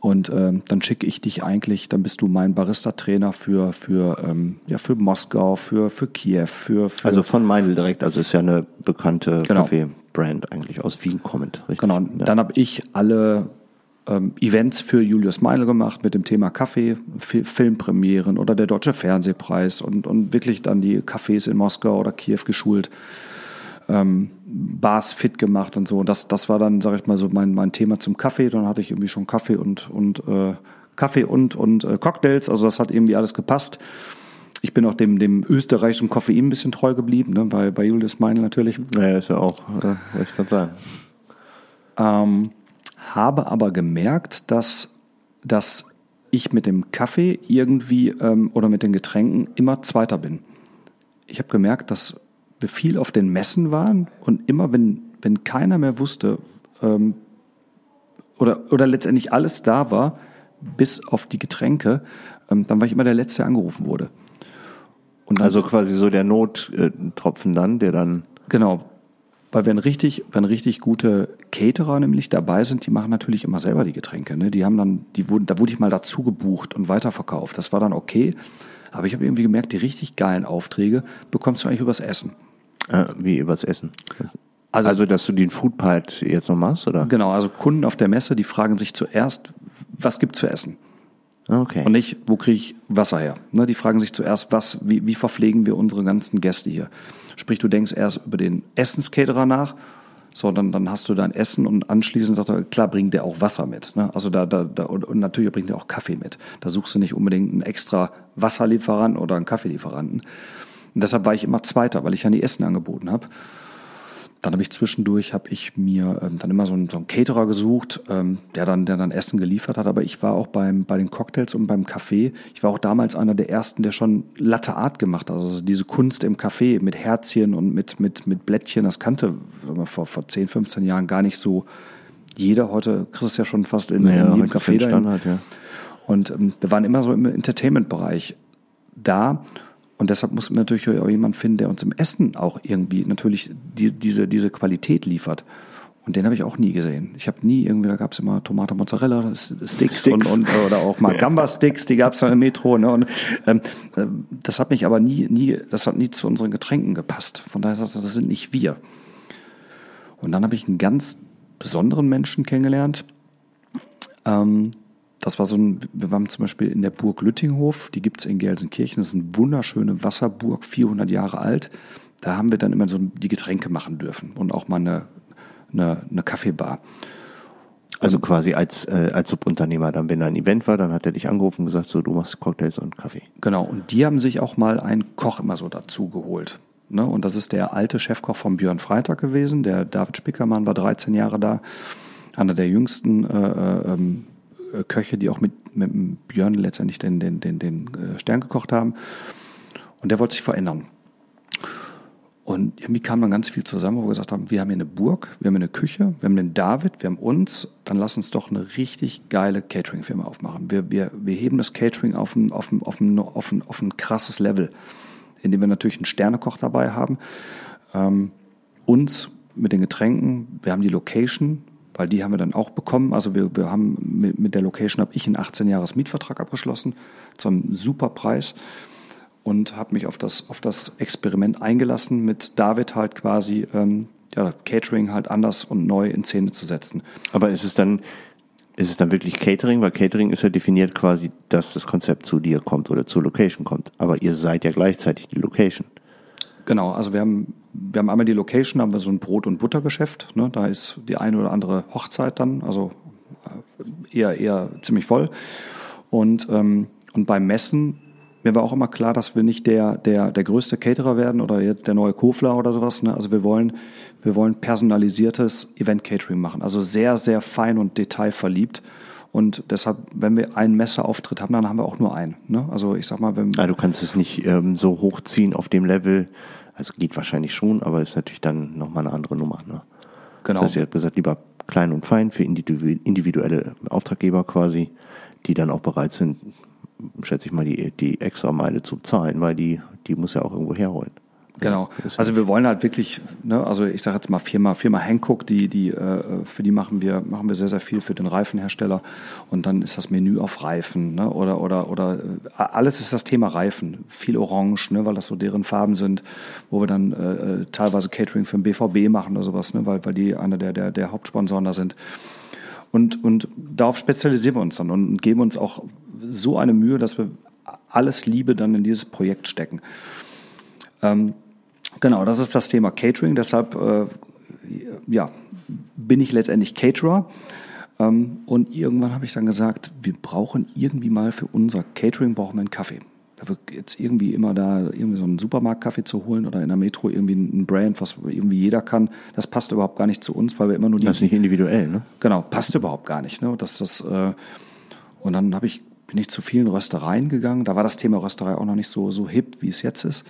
Und ähm, dann schicke ich dich eigentlich, dann bist du mein Barista-Trainer für, für, ähm, ja, für Moskau, für, für Kiew, für, für Also von Meindl direkt, also ist ja eine bekannte Genau. Kaffee-Brand eigentlich aus Wien kommend, richtig? Genau, und dann habe ich alle Events für Julius Meindl gemacht mit dem Thema Kaffee, Fi- Filmpremieren oder der Deutsche Fernsehpreis und, und wirklich dann die Cafés in Moskau oder Kiew geschult, ähm, Bars fit gemacht und so. Und das, das war dann, sage ich mal, so mein, mein Thema zum Kaffee. Dann hatte ich irgendwie schon Kaffee und, und äh, Kaffee und, und äh, Cocktails, also das hat irgendwie alles gepasst. Ich bin auch dem, dem österreichischen Koffein ein bisschen treu geblieben, ne, bei, bei Julius Meindl natürlich. Naja, ist ja auch, äh, wollte ich gerade sagen. Ähm, habe aber gemerkt, dass, dass ich mit dem Kaffee irgendwie ähm, oder mit den Getränken immer Zweiter bin. Ich habe gemerkt, dass wir viel auf den Messen waren und immer, wenn, wenn keiner mehr wusste ähm, oder, oder letztendlich alles da war, bis auf die Getränke, ähm, dann war ich immer der Letzte, der angerufen wurde. Und dann, Also quasi so der Nottropfen dann, der dann, Genau. Weil wenn richtig, wenn richtig gute Caterer nämlich dabei sind, die machen natürlich immer selber die Getränke. Ne? Die haben dann, die wurden, da wurde ich mal dazu gebucht und weiterverkauft. Das war dann okay. Aber ich habe irgendwie gemerkt, die richtig geilen Aufträge bekommst du eigentlich übers Essen. äh, wie übers Essen. Also- Also, dass du den Foodpipe jetzt noch machst, oder? Genau, also Kunden auf der Messe, die fragen sich zuerst, was gibt's zu essen? Okay. Und nicht, wo kriege ich Wasser her? Ne, die fragen sich zuerst, was, wie, wie verpflegen wir unsere ganzen Gäste hier? Sprich, du denkst erst über den Essenscaterer nach, so, dann, dann hast du dein Essen und anschließend sagt er, klar, bringt der auch Wasser mit. Ne? Also da, da, da, und natürlich bringt er auch Kaffee mit. Da suchst du nicht unbedingt einen extra Wasserlieferanten oder einen Kaffeelieferanten. Und deshalb war ich immer Zweiter, weil ich ja die Essen angeboten habe. Dann habe ich zwischendurch, habe ich mir ähm, dann immer so einen, so einen Caterer gesucht, ähm, der, dann, der dann Essen geliefert hat. Aber ich war auch beim, bei den Cocktails und beim Kaffee, ich war auch damals einer der Ersten, der schon Latte Art gemacht hat. Also diese Kunst im Kaffee mit Herzchen und mit, mit, mit Blättchen, das kannte wir, vor, vor 10, 15 Jahren gar nicht so jeder. Heute kriegst du es ja schon fast in, naja, in jedem dahin. Standard, ja. Und ähm, wir waren immer so im Entertainment-Bereich da. Und deshalb mussten wir natürlich auch jemanden finden, der uns im Essen auch irgendwie natürlich die, diese, diese Qualität liefert. Und den habe ich auch nie gesehen. Ich habe nie irgendwie, da gab es immer Tomate Mozzarella Sticks, Sticks. Und, und oder auch mal Gamba Sticks, die gab es im Metro. Ne? Und ähm, das hat mich aber nie, nie, das hat nie zu unseren Getränken gepasst. Von daher ist das, das sind nicht wir. Und dann habe ich einen ganz besonderen Menschen kennengelernt. Ähm, das war so ein, wir waren zum Beispiel in der Burg Lüttinghof, die gibt es in Gelsenkirchen, das ist eine wunderschöne Wasserburg, 400 Jahre alt. Da haben wir dann immer so die Getränke machen dürfen und auch mal eine, eine, eine Kaffeebar. Also quasi als, äh, als Subunternehmer, dann wenn da ein Event war, dann hat er dich angerufen und gesagt, so du machst Cocktails und Kaffee. Genau, und die haben sich auch mal einen Koch immer so dazu geholt. Ne? Und das ist der alte Chefkoch von Björn Freitag gewesen. Der David Spickermann war 13 Jahre da. Einer der jüngsten äh, äh, ähm, äh, Köche, die auch mit, mit Björn letztendlich den, den, den, den äh, Stern gekocht haben. Und der wollte sich verändern. Und irgendwie kam dann ganz viel zusammen, wo wir gesagt haben, wir haben hier eine Burg, wir haben hier eine Küche, wir haben den David, wir haben uns, dann lass uns doch eine richtig geile Catering-Firma aufmachen. Wir, wir, wir heben das Catering auf ein, auf, ein, auf, ein, auf, ein, auf ein krasses Level, indem wir natürlich einen Sternekoch dabei haben. Ähm, uns mit den Getränken, wir haben die Location, weil die haben wir dann auch bekommen. Also wir, wir haben mit, mit der Location habe ich einen 18 Jahres Mietvertrag abgeschlossen zu einem super Preis und habe mich auf das, auf das Experiment eingelassen, mit David halt quasi ähm, ja, Catering halt anders und neu in Szene zu setzen. Aber ist es dann, ist es dann wirklich Catering? Weil Catering ist ja definiert quasi, dass das Konzept zu dir kommt oder zur Location kommt. Aber ihr seid ja gleichzeitig die Location. Genau, also wir haben, wir haben einmal die Location, haben wir so ein Brot- und Buttergeschäft. Ne? Da ist die eine oder andere Hochzeit dann, also äh, eher, eher ziemlich voll. Und, ähm, und beim Messen, mir war auch immer klar, dass wir nicht der, der, der größte Caterer werden oder der neue Kofler oder sowas. Ne? Also wir wollen, wir wollen personalisiertes Event-Catering machen. Also sehr, sehr fein und detailverliebt. Und deshalb, wenn wir einen Messeauftritt haben, dann haben wir auch nur einen. Ne? Also ich sag mal, wenn, Ah, du kannst es nicht ähm, so hochziehen auf dem Level. Also geht wahrscheinlich schon, aber ist natürlich dann nochmal eine andere Nummer. Ne? genau. Das heißt, ihr habt gesagt, lieber klein und fein für individu- individuelle Auftraggeber quasi, die dann auch bereit sind, schätze ich mal, die, die extra Meile zu zahlen, weil die, die muss ja auch irgendwo herholen. Genau. Also wir wollen halt wirklich, ne, also ich sage jetzt mal Firma, Firma Hankook, die, die, äh, für die machen wir, machen wir sehr, sehr viel für den Reifenhersteller. Und dann ist das Menü auf Reifen, ne, oder, oder, oder äh, alles ist das Thema Reifen. Viel Orange, ne, weil das so deren Farben sind, wo wir dann äh, äh teilweise Catering für den BVB machen oder sowas, ne, weil, weil die einer der, der, der Hauptsponsoren da sind. Und, und darauf spezialisieren wir uns dann und geben uns auch so eine Mühe, dass wir alles Liebe dann in dieses Projekt stecken. Ähm, Genau, das ist das Thema Catering. Deshalb äh, ja, bin ich letztendlich Caterer. Ähm, und irgendwann habe ich dann gesagt, wir brauchen irgendwie mal für unser Catering brauchen wir einen Kaffee. Da wird jetzt irgendwie immer da irgendwie so einen Supermarktkaffee zu holen oder in der Metro irgendwie ein Brand, was irgendwie jeder kann, das passt überhaupt gar nicht zu uns, weil wir immer nur die. Das ist nicht individuell, ne? Genau, passt überhaupt gar nicht. Ne? Das, das, äh, und dann habe ich, bin ich zu vielen Röstereien gegangen. Da war das Thema Rösterei auch noch nicht so, so hip, wie es jetzt ist.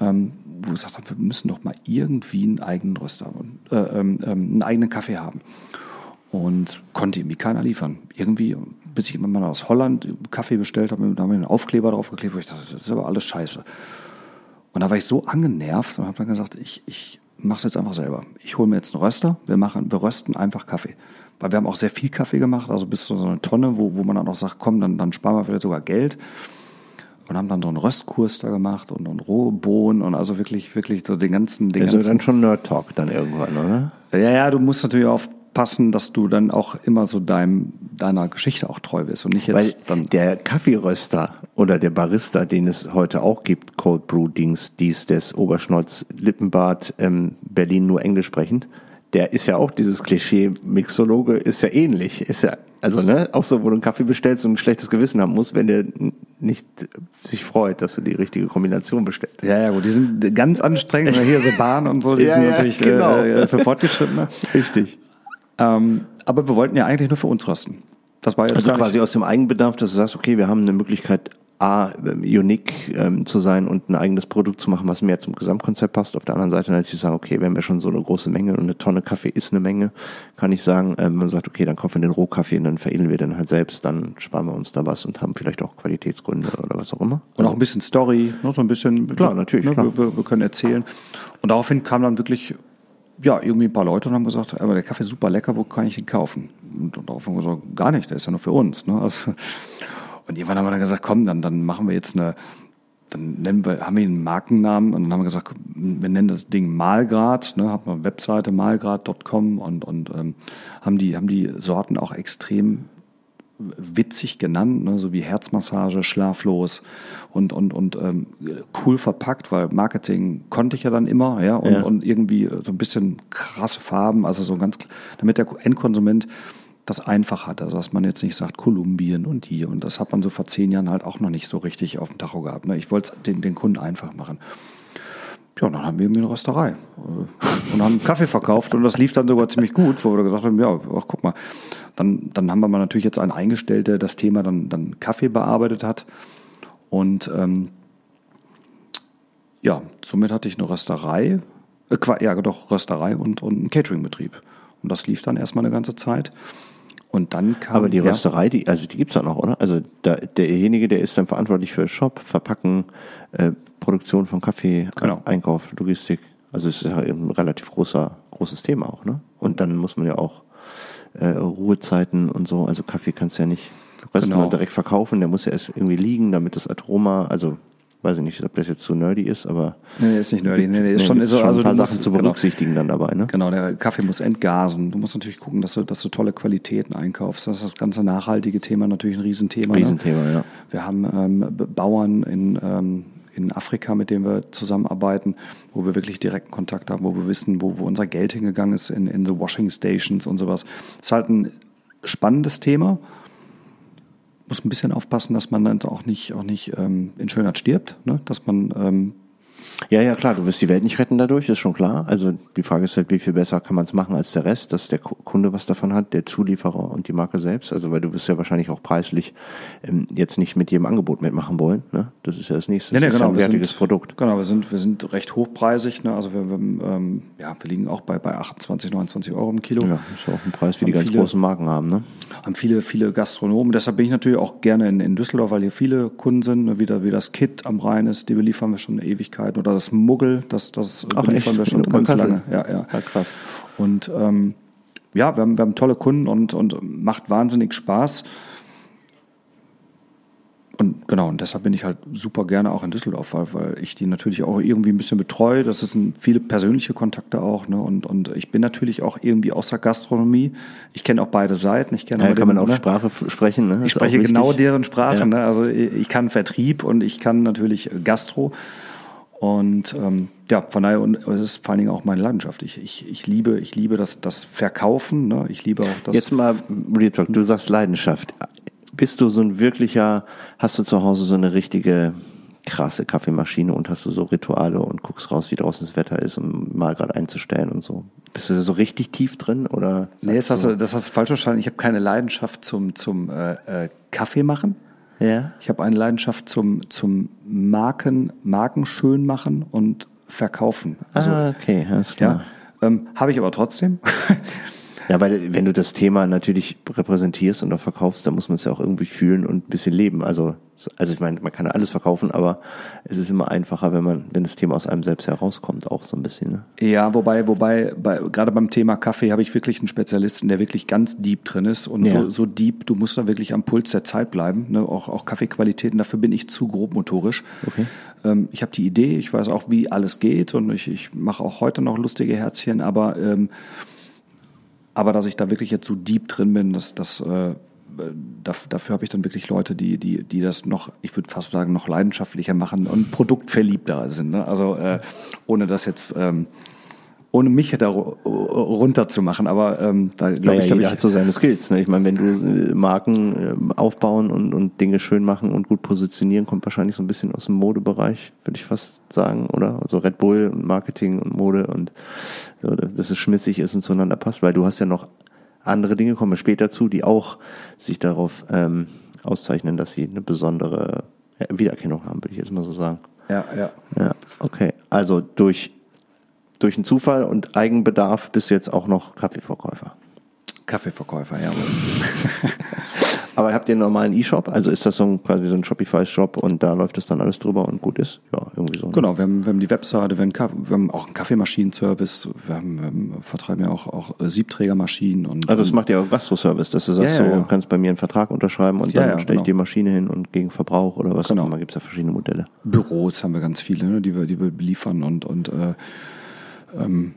Ähm, wo gesagt haben, wir müssen doch mal irgendwie einen eigenen Röster, äh, ähm, ähm, einen eigenen Kaffee haben. Und konnte irgendwie keiner liefern. Irgendwie, bis ich immer mal aus Holland Kaffee bestellt habe, da haben wir einen Aufkleber drauf geklebt, wo ich dachte, das ist aber alles scheiße. Und da war ich so angenervt und habe dann gesagt, ich, ich mache es jetzt einfach selber. Ich hole mir jetzt einen Röster, wir, machen, wir rösten einfach Kaffee. Weil wir haben auch sehr viel Kaffee gemacht, also bis zu so eine Tonne, wo, wo man dann auch sagt, komm, dann, dann sparen wir vielleicht sogar Geld und haben dann so einen Röstkurs da gemacht und, und rohe Bohnen und also wirklich, wirklich so den ganzen, den also ganzen. dann schon Nerd Talk dann irgendwann, oder? Ja, ja, du musst natürlich aufpassen, dass du dann auch immer so deinem, deiner Geschichte auch treu bist und nicht jetzt Weil dann. Der Kaffeeröster oder der Barista, den es heute auch gibt, Cold Brew Dings, dies, des Oberschnotz, Lippenbart, ähm, Berlin nur englisch sprechend, der ist ja auch dieses Klischee, Mixologe ist ja ähnlich, ist ja also, ne, auch so, wo du einen Kaffee bestellst und ein schlechtes Gewissen haben musst, wenn der nicht sich freut, dass du die richtige Kombination bestellst. Ja, ja, gut, die sind ganz anstrengend. hier so Bahn und so, die [laughs] ja, sind ja, natürlich genau. äh, für Fortgeschrittene. [laughs] Richtig. Ähm, aber wir wollten ja eigentlich nur für uns rösten. Das war jetzt Also quasi aus dem Eigenbedarf, dass du sagst, okay, wir haben eine Möglichkeit, A, unique ähm, zu sein und ein eigenes Produkt zu machen, was mehr zum Gesamtkonzept passt. Auf der anderen Seite natürlich sagen, okay, wenn wir schon so eine große Menge und eine Tonne Kaffee ist eine Menge, kann ich sagen, ähm, man sagt, okay, dann kaufen wir den Rohkaffee und dann veredeln wir den halt selbst, dann sparen wir uns da was und haben vielleicht auch Qualitätsgründe oder was auch immer. und auch ein bisschen Story, ne, so ein bisschen. Klar, natürlich, Ne, klar. Wir, wir, können erzählen. Und daraufhin kamen dann wirklich, ja, irgendwie ein paar Leute und haben gesagt, aber der Kaffee ist super lecker, wo kann ich den kaufen? Und, daraufhin haben wir gesagt, gar nicht, der ist ja nur für uns. Ne? Also, und irgendwann haben wir dann gesagt, komm, dann, dann machen wir jetzt eine, dann nennen wir, haben wir einen Markennamen und dann haben wir gesagt, wir nennen das Ding Malgrad, ne, haben wir eine Webseite malgrad.com und, und ähm, haben, die, haben die Sorten auch extrem witzig genannt, ne, so wie Herzmassage, schlaflos und, und, und ähm, cool verpackt, weil Marketing konnte ich ja dann immer, ja, und, Ja. und irgendwie so ein bisschen krasse Farben, also so ganz, damit der Endkonsument das einfach hat, also dass man jetzt nicht sagt Kolumbien und hier und das hat man so vor zehn Jahren halt auch noch nicht so richtig auf dem Tacho gehabt. Ne? Ich wollte es den, den Kunden einfach machen. Ja, dann haben wir eine Rösterei äh, und haben Kaffee verkauft und das lief dann sogar ziemlich gut, wo wir gesagt haben, ja, ach, guck mal, dann, dann haben wir mal natürlich jetzt einen eingestellt, der das Thema dann, dann Kaffee bearbeitet hat und ähm, ja, somit hatte ich eine Rösterei, äh, ja doch, Rösterei und, und einen Cateringbetrieb und das lief dann erstmal eine ganze Zeit und dann kam... Aber die ja, Rösterei, die, also die gibt's auch noch, oder? Also da, derjenige, der ist dann verantwortlich für Shop, Verpacken, äh, Produktion von Kaffee, Genau. Einkauf, Logistik. Also es ist ja ein relativ großer, großes Thema auch, ne? Und dann muss man ja auch äh, Ruhezeiten und so, also Kaffee kannst du ja nicht Genau. direkt verkaufen, der muss ja erst irgendwie liegen, damit das Aroma, also weiß ich nicht, ob das jetzt zu nerdy ist, aber Nee, ist nicht nerdy. Nee, nee, ist schon, ist, schon also ein paar Sachen musst- zu genau. berücksichtigen dann dabei, ne? Genau, der Kaffee muss entgasen. Du musst natürlich gucken, dass du, dass du tolle Qualitäten einkaufst. Das ist das ganze nachhaltige Thema natürlich ein Riesenthema. Riesenthema, ne? ja. Wir haben ähm, Bauern in, ähm, in Afrika, mit denen wir zusammenarbeiten, wo wir wirklich direkten Kontakt haben, wo wir wissen, wo, wo unser Geld hingegangen ist in, in the Washing Stations und sowas. Das ist halt ein spannendes Thema. Muss ein bisschen aufpassen, dass man dann auch nicht, auch nicht ähm, in Schönheit stirbt, ne? dass man ähm, Ja, ja, klar, du wirst die Welt nicht retten dadurch, ist schon klar. Also die Frage ist halt, wie viel besser kann man es machen als der Rest, dass der Ku- Kunde was davon hat, der Zulieferer und die Marke selbst. Also weil du wirst ja wahrscheinlich auch preislich ähm, jetzt nicht mit jedem Angebot mitmachen wollen. Ne? Das ist ja das nächste. Das ist ja ein wir wertiges sind, Produkt. Genau, wir sind, wir sind recht hochpreisig. Ne? Also wir, wir, ähm, ja, wir liegen auch bei, bei 28, 29 Euro im Kilo. Ja, ist ja auch ein Preis, wie die ganz viele- großen Marken haben. Ne? Haben viele, viele Gastronomen. Deshalb bin ich natürlich auch gerne in, in Düsseldorf, weil hier viele Kunden sind, ne? wie, da- wie das Kit am Rhein ist. Die beliefern wir schon eine Ewigkeit. Oder oder das Muggel, das, das Ach, beliefern wir schon In ganz lange. Ja, ja. Ja, krass. Und ähm, ja, wir haben, wir haben tolle Kunden und, und macht wahnsinnig Spaß. Und genau, und deshalb bin ich halt super gerne auch in Düsseldorf, weil, weil ich die natürlich auch irgendwie ein bisschen betreue. Das sind viele persönliche Kontakte auch. Ne? Und, und ich bin natürlich auch irgendwie aus der Gastronomie. Ich kenne auch beide Seiten. Ich kenne Ja, kann man den- auch ne? Sprache sprechen. Ne? Ich spreche genau deren Sprache. Ja. Ne? Also ich kann Vertrieb und ich kann natürlich Gastro. Und ähm, ja, von daher und es ist vor allen Dingen auch meine Leidenschaft. Ich, ich, ich liebe, ich liebe das, das Verkaufen. Ne? Ich liebe auch das. Jetzt mal Real Talk, du sagst Leidenschaft. Bist du so ein wirklicher, hast du zu Hause so eine richtige krasse Kaffeemaschine und hast du so Rituale und guckst raus, wie draußen das Wetter ist, um mal gerade einzustellen und so? Bist du da so richtig tief drin oder? nee, das hast, du, das hast du falsch verstanden. Ich habe keine Leidenschaft zum, zum äh, äh, Kaffee machen. Ja. Ich habe eine Leidenschaft zum, zum Marken, Marken schön machen und verkaufen. Also, ah, okay, alles klar. ja, ähm, habe ich aber trotzdem. [laughs] Ja, weil wenn du das Thema natürlich repräsentierst und auch verkaufst, dann muss man es ja auch irgendwie fühlen und ein bisschen leben. Also, also ich meine, man kann alles verkaufen, aber es ist immer einfacher, wenn man, wenn das Thema aus einem selbst herauskommt, auch so ein bisschen. Ne? Ja, wobei, wobei, bei, gerade beim Thema Kaffee habe ich wirklich einen Spezialisten, der wirklich ganz deep drin ist und Ja. so, so deep, du musst da wirklich am Puls der Zeit bleiben, ne? auch, auch Kaffeequalitäten, dafür bin ich zu grobmotorisch. Okay. Ähm, ich habe die Idee, ich weiß auch, wie alles geht und ich, ich mache auch heute noch lustige Herzchen, aber, ähm, aber dass ich da wirklich jetzt so deep drin bin, das, das, äh, dafür, dafür habe ich dann wirklich Leute, die, die, die das noch, ich würde fast sagen, noch leidenschaftlicher machen und produktverliebter sind. Ne? Also äh, ohne das jetzt, ähm, ohne mich da ru- runter zu machen, aber ähm, da glaube Naja, ich, jeder ich hat so seine Skills. Ne? Ich meine, wenn du äh, Marken äh, aufbauen und, und Dinge schön machen und gut positionieren, kommt wahrscheinlich so ein bisschen aus dem Modebereich, würde ich fast sagen, oder? Also Red Bull und Marketing und Mode und so, dass es schmissig ist und zueinander passt, weil du hast ja noch andere Dinge, kommen wir später zu, die auch sich darauf ähm, auszeichnen, dass sie eine besondere äh, Wiedererkennung haben, würde ich jetzt mal so sagen. ja, ja. Ja, okay. Also durch, durch einen Zufall und Eigenbedarf bist du jetzt auch noch Kaffeeverkäufer. Kaffeeverkäufer, ja. [laughs] Aber habt ihr einen normalen E-Shop? Also ist das so ein, quasi so ein Shopify-Shop und da läuft das dann alles drüber und gut ist? Ja, irgendwie so. ne? Genau, wir haben, wir haben die Webseite, wir haben, wir haben auch einen Kaffeemaschinen-Service, wir, haben, wir haben, vertreiben ja auch, auch äh, Siebträgermaschinen und, Also das macht ja auch Gastro-Service, dass du sagst, Ja, ja, so, ja. du kannst bei mir einen Vertrag unterschreiben und dann stelle ich genau. die Maschine hin und gegen Verbrauch oder was Genau. auch immer, gibt es ja verschiedene Modelle. Büros haben wir ganz viele, ne, die wir, die wir beliefern und, und äh, ähm,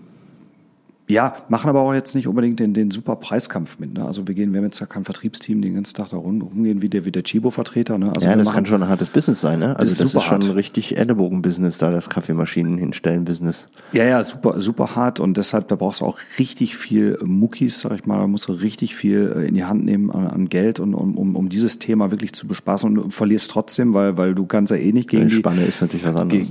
ja, machen aber auch jetzt nicht unbedingt den, den super Preiskampf mit. Ne? Also wir gehen, wir haben jetzt ja kein Vertriebsteam, den ganzen Tag da rum- rumgehen wie der, wie der Chibo-Vertreter. Ne? Also ja, das machen, kann schon ein hartes Business sein, ne? Also Ist das ist schon hart. richtig Ellenbogen-Business da, das Kaffeemaschinen hinstellen Business. Ja, ja, super, super hart und deshalb, da brauchst du auch richtig viel Muckis, sag ich mal, da musst du richtig viel äh, in die Hand nehmen an, an Geld und um, um, um dieses Thema wirklich zu bespaßen und du verlierst trotzdem, weil, weil du kannst ja eh nicht gegen Die die, anderes.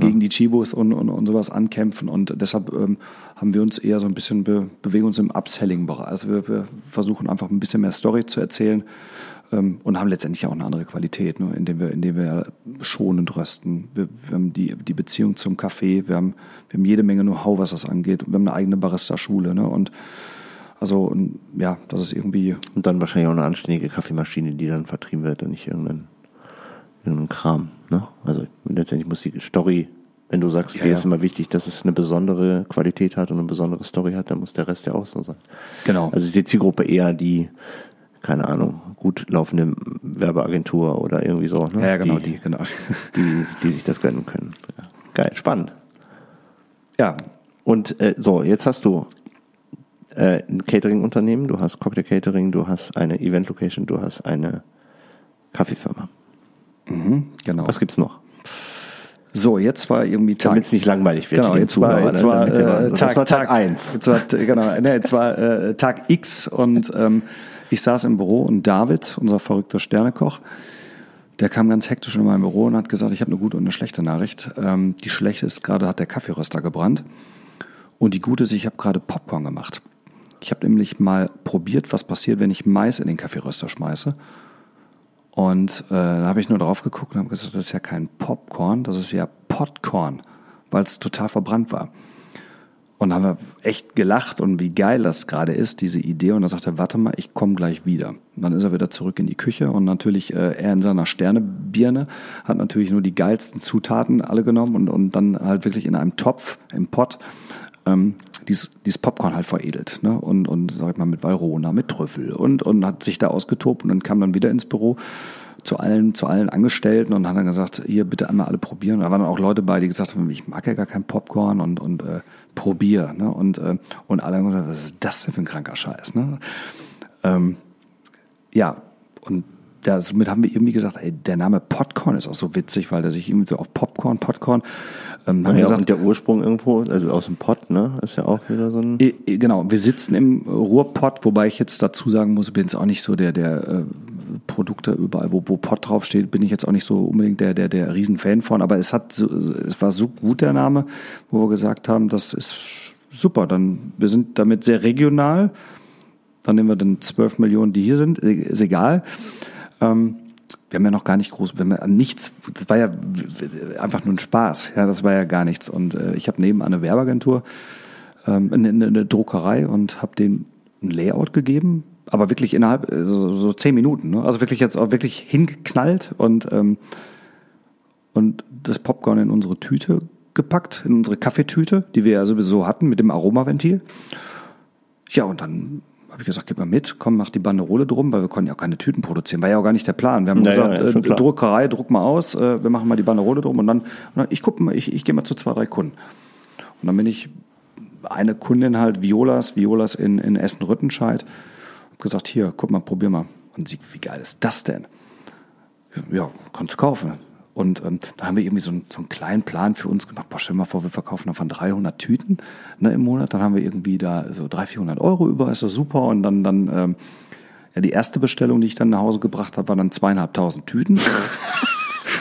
ne? gegen die Chibos und, und, und sowas ankämpfen und deshalb ähm, haben wir uns eher so ein bisschen, be bewegen uns im Upselling-Bereich. Also wir, wir versuchen einfach ein bisschen mehr Story zu erzählen ähm, und haben letztendlich auch eine andere Qualität, ne, indem wir, indem wir schonend rösten. Wir, wir haben die, die Beziehung zum Kaffee, wir haben, wir haben jede Menge Know-how, was das angeht. Wir haben eine eigene Barista-Schule, ne, und also, ja, das ist irgendwie, Und dann wahrscheinlich auch eine anständige Kaffeemaschine, die dann vertrieben wird und nicht irgendein, irgendein Kram. Ne? Also letztendlich muss die Story, wenn du sagst, Ja, dir ja. ist immer wichtig, dass es eine besondere Qualität hat und eine besondere Story hat, dann muss der Rest ja auch so sein. genau. Also ist die Zielgruppe eher die, keine Ahnung, gut laufende Werbeagentur oder irgendwie so. Ne? ja, genau, die, die, genau. die, die sich das gönnen können. Ja. Geil, spannend. Ja, Und äh, so, jetzt hast du äh, ein Catering-Unternehmen, du hast Cocktail Catering, du hast eine Event-Location, du hast eine Kaffeefirma. genau. Was gibt's noch? So, jetzt war irgendwie Tag. Damit es nicht langweilig wird. Genau, jetzt war, jetzt ne? war, äh, das Tag, war Tag 1. [laughs] Jetzt war, genau, ne, jetzt war äh, Tag X und ähm, ich saß im Büro und David, unser verrückter Sternekoch, der kam ganz hektisch in mein Büro und hat gesagt, ich habe eine gute und eine schlechte Nachricht. Ähm, die schlechte ist gerade, hat der Kaffeeröster gebrannt. Und die gute ist, ich habe gerade Popcorn gemacht. Ich habe nämlich mal probiert, was passiert, wenn ich Mais in den Kaffeeröster schmeiße. Und äh, da habe ich nur drauf geguckt und habe gesagt, das ist ja kein Popcorn, das ist ja Potcorn, weil es total verbrannt war. Und haben wir echt gelacht und wie geil das gerade ist, diese Idee. Und dann sagt er, warte mal, ich komme gleich wieder. Und dann ist er wieder zurück in die Küche und natürlich äh, er in seiner Sternebirne hat natürlich nur die geilsten Zutaten alle genommen und, und dann halt wirklich in einem Topf, im Pott, ähm, dieses, dieses Popcorn halt veredelt. Ne? Und, und sag ich mal, mit Valrona, mit Trüffel und, und hat sich da ausgetobt und dann kam dann wieder ins Büro zu allen, zu allen Angestellten und hat dann gesagt, hier bitte einmal alle probieren. Da waren dann auch Leute bei, die gesagt haben, ich mag ja gar kein Popcorn und, und äh, probier. Ne? Und, äh, und alle haben gesagt, was ist das denn für ein kranker Scheiß? Ne? Ähm, ja, und da, somit haben wir irgendwie gesagt, ey, der Name Popcorn ist auch so witzig, weil der sich irgendwie so auf Popcorn, Popcorn. Ähm, haben ja, gesagt, und der Ursprung irgendwo, also aus dem Pott, ne, ist ja auch wieder so ein. Genau, wir sitzen im Ruhrpott, wobei ich jetzt dazu sagen muss, bin jetzt auch nicht so der, der äh, Produkte überall, wo, wo Pott draufsteht, bin ich jetzt auch nicht so unbedingt der, der, der Riesenfan von, aber es hat, so, es war so gut der Name, wo wir gesagt haben, das ist super, dann, wir sind damit sehr regional, dann nehmen wir dann 12 Millionen, die hier sind, ist egal. Ähm, wir haben ja noch gar nicht groß, wir haben nichts, das war ja einfach nur ein Spaß, ja, das war ja gar nichts. Und äh, ich habe neben eine Werbeagentur, ähm, eine, eine Druckerei und habe denen ein Layout gegeben, aber wirklich innerhalb äh, so, so zehn Minuten. Ne? Also wirklich jetzt auch wirklich hingeknallt und, ähm, und das Popcorn in unsere Tüte gepackt, in unsere Kaffeetüte, die wir ja sowieso hatten mit dem Aromaventil. Ja, und dann habe ich gesagt, gib mal mit, komm, mach die Banderole drum, weil wir konnten ja auch keine Tüten produzieren. War ja auch gar nicht der Plan. Wir haben naja, gesagt, ja, äh, Druckerei, druck mal aus, äh, wir machen mal die Banderole drum und dann, und dann ich gucke mal, ich, ich gehe mal zu zwei, drei Kunden. Und dann bin ich eine Kundin halt, Violas, Violas in, in Essen-Rüttenscheid, habe gesagt, hier, guck mal, probier mal. Und sie, wie geil ist das denn? Ja, kannst du kaufen. Und ähm, da haben wir irgendwie so einen, so einen kleinen Plan für uns gemacht. Boah, stell dir mal vor, wir verkaufen davon 300 Tüten ne, im Monat. Dann haben wir irgendwie da so 300, 400 Euro über, ist das super. Und dann, dann ähm, ja, die erste Bestellung, die ich dann nach Hause gebracht habe, war dann zweieinhalbtausend Tüten.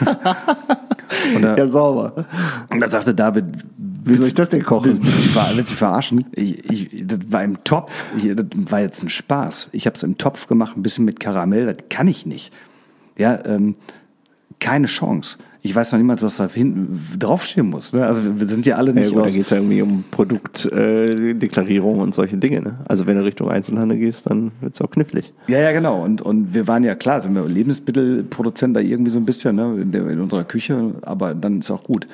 [laughs] da, ja, sauber. Und da sagte David, wie soll ich das denn kochen? Willst du verarschen? Ich, ich, das war im Topf. Ich, das war jetzt ein Spaß. Ich habe es im Topf gemacht, ein bisschen mit Karamell. Das kann ich nicht. Ja, ähm, keine Chance. Ich weiß noch niemals, was da hinten draufstehen muss. Ne? Also wir sind ja alle nicht. Ja, gut, da geht es ja irgendwie um Produktdeklarierung äh, und solche Dinge. Ne? Also wenn du Richtung Einzelhandel gehst, dann wird es auch knifflig. Ja, ja, genau. Und, und wir waren ja klar, sind wir Lebensmittelproduzent da irgendwie so ein bisschen ne? in, der, in unserer Küche, aber dann ist auch gut.